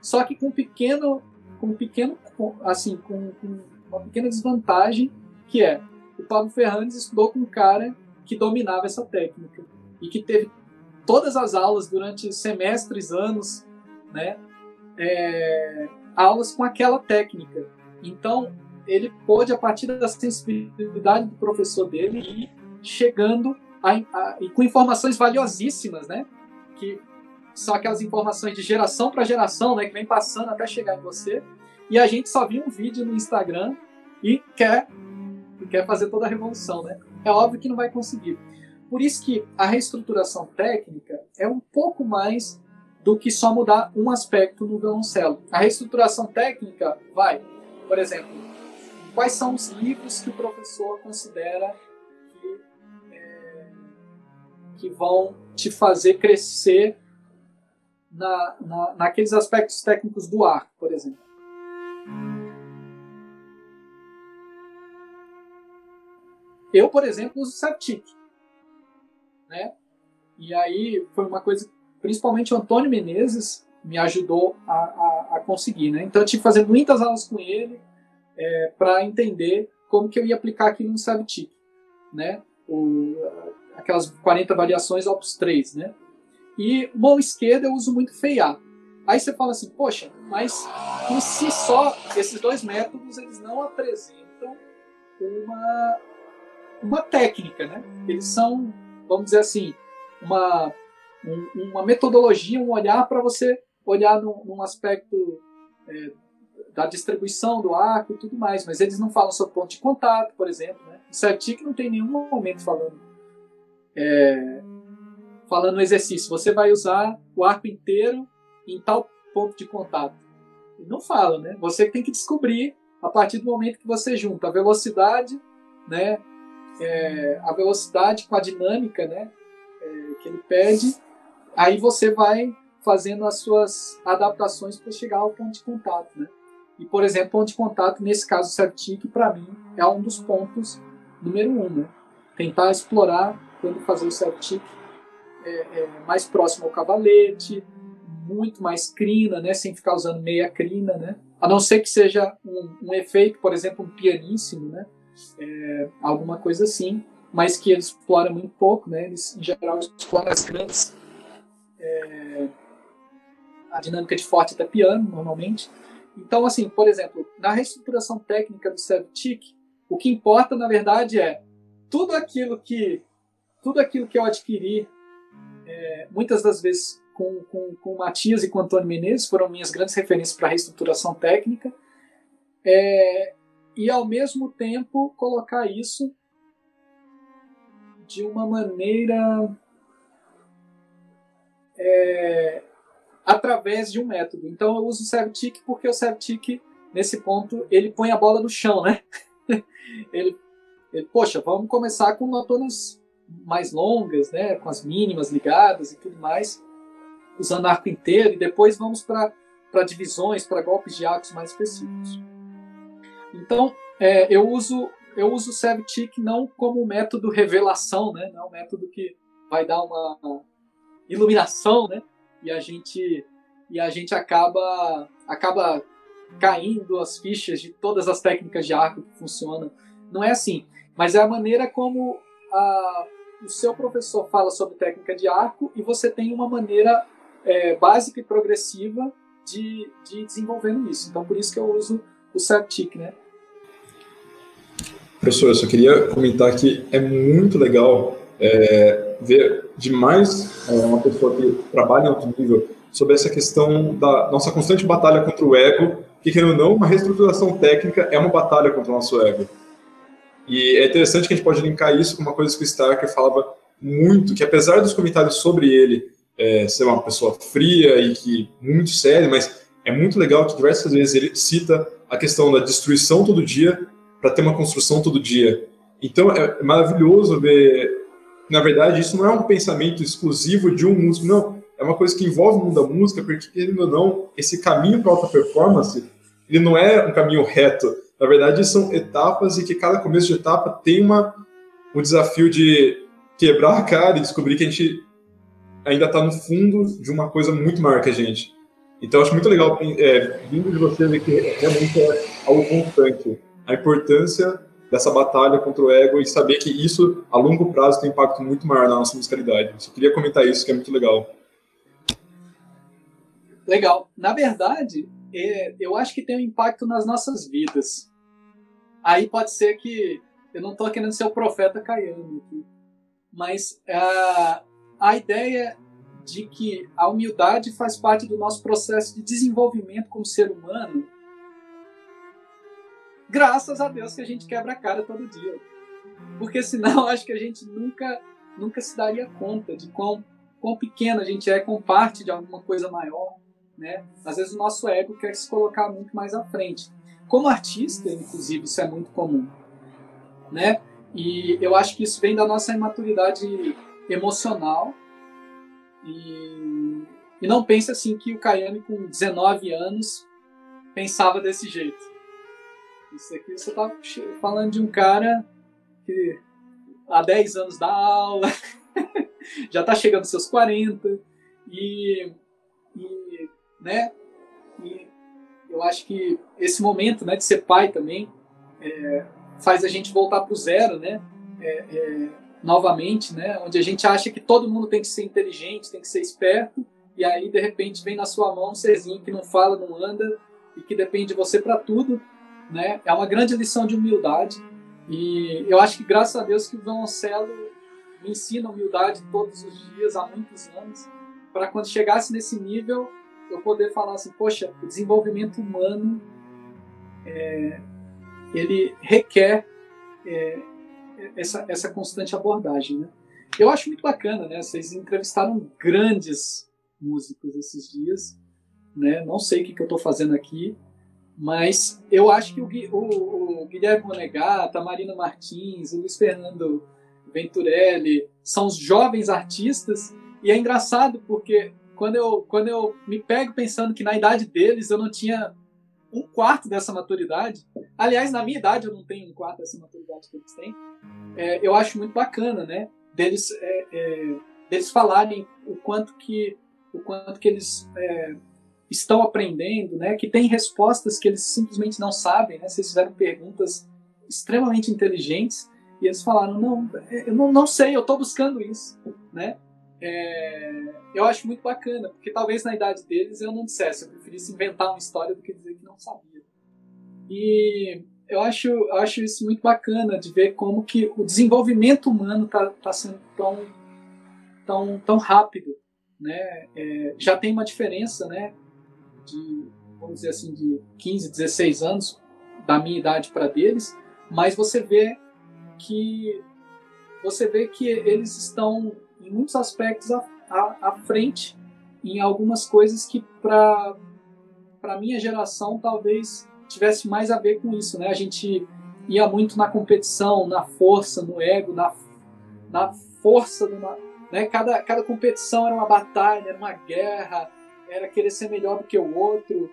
Speaker 1: Só que com um pequeno, com um pequeno, assim, com, com uma pequena desvantagem, que é o Pablo Ferrandes estudou com um cara que dominava essa técnica e que teve todas as aulas durante semestres, anos, né? É, aulas com aquela técnica. Então, ele pôde, a partir da sensibilidade do professor dele, ir chegando a, a, e com informações valiosíssimas, né? Que são aquelas informações de geração para geração, né? Que vem passando até chegar em você. E a gente só viu um vídeo no Instagram e quer, e quer fazer toda a revolução, né? É óbvio que não vai conseguir. Por isso que a reestruturação técnica é um pouco mais do que só mudar um aspecto no violoncelo. A reestruturação técnica vai, por exemplo, quais são os livros que o professor considera que, é, que vão te fazer crescer na, na, naqueles aspectos técnicos do ar, por exemplo. Eu, por exemplo, uso Septic. Né? E aí foi uma coisa, principalmente o Antônio Menezes me ajudou a, a, a conseguir. Né? Então eu tive que fazer muitas aulas com ele, é, para entender como que eu ia aplicar aquilo no Savtic, né? O, aquelas 40 variações Opus 3, né? E mão esquerda eu uso muito FEA. Aí você fala assim, poxa, mas em si só, esses dois métodos, eles não apresentam uma, uma técnica, né? Eles são, vamos dizer assim, uma, um, uma metodologia, um olhar para você olhar num, num aspecto é, da distribuição do arco e tudo mais, mas eles não falam sobre ponto de contato, por exemplo. Né? O Certic não tem nenhum momento falando é, falando no exercício. Você vai usar o arco inteiro em tal ponto de contato. Ele não fala, né? Você tem que descobrir a partir do momento que você junta a velocidade, né? É, a velocidade com a dinâmica, né? É, que ele pede. Aí você vai fazendo as suas adaptações para chegar ao ponto de contato, né? E, por exemplo, ponto de contato, nesse caso, o Septic, para mim, é um dos pontos número um. Né? Tentar explorar, quando fazer o Septic, é, é, mais próximo ao cavalete, muito mais crina, né? sem ficar usando meia crina. Né? A não ser que seja um, um efeito, por exemplo, um pianíssimo, né? É, alguma coisa assim, mas que ele explora muito pouco. Né? Eles, em geral, exploram as grandes. É, a dinâmica de forte até piano, normalmente. Então, assim, por exemplo, na reestruturação técnica do Septic, o que importa, na verdade, é tudo aquilo que tudo aquilo que eu adquiri, é, muitas das vezes com, com, com o Matias e com o Antônio Menezes, foram minhas grandes referências para reestruturação técnica, é, e ao mesmo tempo colocar isso de uma maneira é, através de um método. Então eu uso o Sevtic porque o Sevtic, nesse ponto, ele põe a bola no chão, né? ele, ele, poxa, vamos começar com notonas mais longas, né? Com as mínimas ligadas e tudo mais, usando arco inteiro, e depois vamos para divisões, para golpes de arcos mais específicos. Então, é, eu uso eu uso o Sevtic não como método revelação, né? Não é um método que vai dar uma iluminação, né? e a gente e a gente acaba acaba caindo as fichas de todas as técnicas de arco que funcionam. Não é assim. mas é a maneira como a, o seu professor fala sobre técnica de arco e você tem uma maneira é, básica e progressiva de, de desenvolvendo isso. Então, por isso que eu uso o Septic, né?
Speaker 3: Professor, eu só queria comentar que é muito legal é, ver demais é, uma pessoa que trabalha em alto nível sobre essa questão da nossa constante batalha contra o ego, que, querendo ou não, uma reestruturação técnica é uma batalha contra o nosso ego. E é interessante que a gente pode linkar isso com uma coisa que o Starker falava muito, que apesar dos comentários sobre ele é, ser uma pessoa fria e que muito sério, mas é muito legal que diversas vezes ele cita a questão da destruição todo dia para ter uma construção todo dia. Então é maravilhoso ver, na verdade, isso não é um pensamento exclusivo de um músico, não. É uma coisa que envolve o mundo da música, porque, querendo ou não, esse caminho para alta performance, ele não é um caminho reto. Na verdade, são etapas e que cada começo de etapa tem uma, um desafio de quebrar a cara e descobrir que a gente ainda está no fundo de uma coisa muito maior que a gente. Então, acho muito legal, é, vindo de você, ver que realmente é algo constante. A importância dessa batalha contra o ego e saber que isso, a longo prazo, tem um impacto muito maior na nossa musicalidade. Só queria comentar isso, que é muito legal.
Speaker 1: Legal. Na verdade, é, eu acho que tem um impacto nas nossas vidas. Aí pode ser que eu não estou querendo ser o profeta caiano aqui, mas uh, a ideia de que a humildade faz parte do nosso processo de desenvolvimento como ser humano, graças a Deus que a gente quebra a cara todo dia. Porque senão acho que a gente nunca, nunca se daria conta de quão, quão pequeno a gente é com parte de alguma coisa maior. Né? Às vezes o nosso ego quer se colocar muito mais à frente. Como artista, inclusive, isso é muito comum. Né? E eu acho que isso vem da nossa imaturidade emocional e, e não pense assim que o Caiane com 19 anos pensava desse jeito. Isso aqui você está falando de um cara que há 10 anos dá aula, já está chegando aos seus 40 e, e, né, e eu acho que esse momento né, de ser pai também é, faz a gente voltar para o zero, né? É, é, novamente, né? Onde a gente acha que todo mundo tem que ser inteligente, tem que ser esperto, e aí de repente vem na sua mão um serzinho que não fala, não anda e que depende de você para tudo, né? É uma grande lição de humildade e eu acho que graças a Deus que o violoncelo me ensina humildade todos os dias há muitos anos, para quando chegasse nesse nível eu poder falar assim, poxa, o desenvolvimento humano é, ele requer é, essa, essa constante abordagem, né? Eu acho muito bacana, né? Vocês entrevistaram grandes músicos esses dias, né? Não sei o que, que eu estou fazendo aqui, mas eu acho que o, o, o Guilherme Monegato, a Marina Martins, o Luiz Fernando Venturelli são os jovens artistas e é engraçado porque quando eu, quando eu me pego pensando que na idade deles eu não tinha um quarto dessa maturidade. Aliás, na minha idade eu não tenho um quarto dessa maturidade que eles têm. É, eu acho muito bacana, né? Deles, é, é, deles falarem o quanto que, o quanto que eles é, estão aprendendo, né? Que tem respostas que eles simplesmente não sabem, né? Vocês fizeram perguntas extremamente inteligentes e eles falaram não, é, eu não, não sei, eu estou buscando isso, né? É, eu acho muito bacana, porque talvez na idade deles eu não dissesse, eu preferisse inventar uma história do que dizer que não sabia. E eu acho, eu acho isso muito bacana de ver como que o desenvolvimento humano está tá sendo tão, tão, tão rápido. Né? É, já tem uma diferença né, de, vamos dizer assim, de 15, 16 anos da minha idade para deles, mas você vê que você vê que eles estão em muitos aspectos à, à, à frente em algumas coisas que para para minha geração talvez tivesse mais a ver com isso, né? A gente ia muito na competição, na força, no ego, na, na força, numa, né? Cada, cada competição era uma batalha, era uma guerra, era querer ser melhor do que o outro.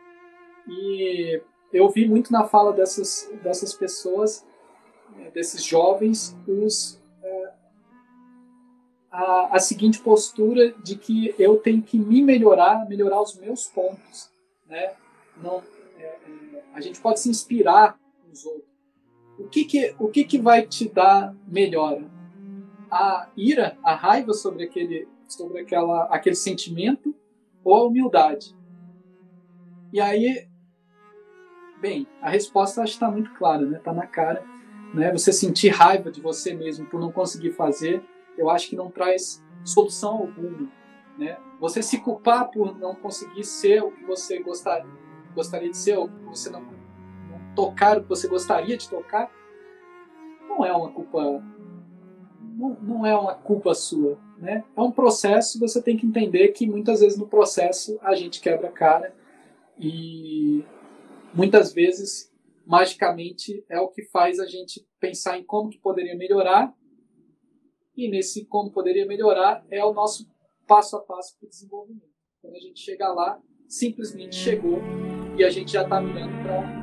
Speaker 1: E eu vi muito na fala dessas, dessas pessoas, né, desses jovens, os, a, a seguinte postura de que eu tenho que me melhorar, melhorar os meus pontos, né? Não, é, é, a gente pode se inspirar nos outros. o que que, o que que vai te dar melhora? A ira, a raiva sobre aquele, sobre aquela, aquele sentimento ou a humildade? E aí, bem, a resposta está muito clara, né? Está na cara. Né? Você sentir raiva de você mesmo por não conseguir fazer, eu acho que não traz solução alguma. Né? Você se culpar por não conseguir ser o que você gostaria, gostaria de ser, ou você não, não tocar o que você gostaria de tocar, não é uma culpa não, não é uma culpa sua, né? É um processo e você tem que entender que muitas vezes no processo a gente quebra a cara e muitas vezes magicamente é o que faz a gente pensar em como que poderia melhorar e nesse como poderia melhorar é o nosso passo a passo para o desenvolvimento. Quando a gente chegar lá, simplesmente chegou e a gente já está mirando para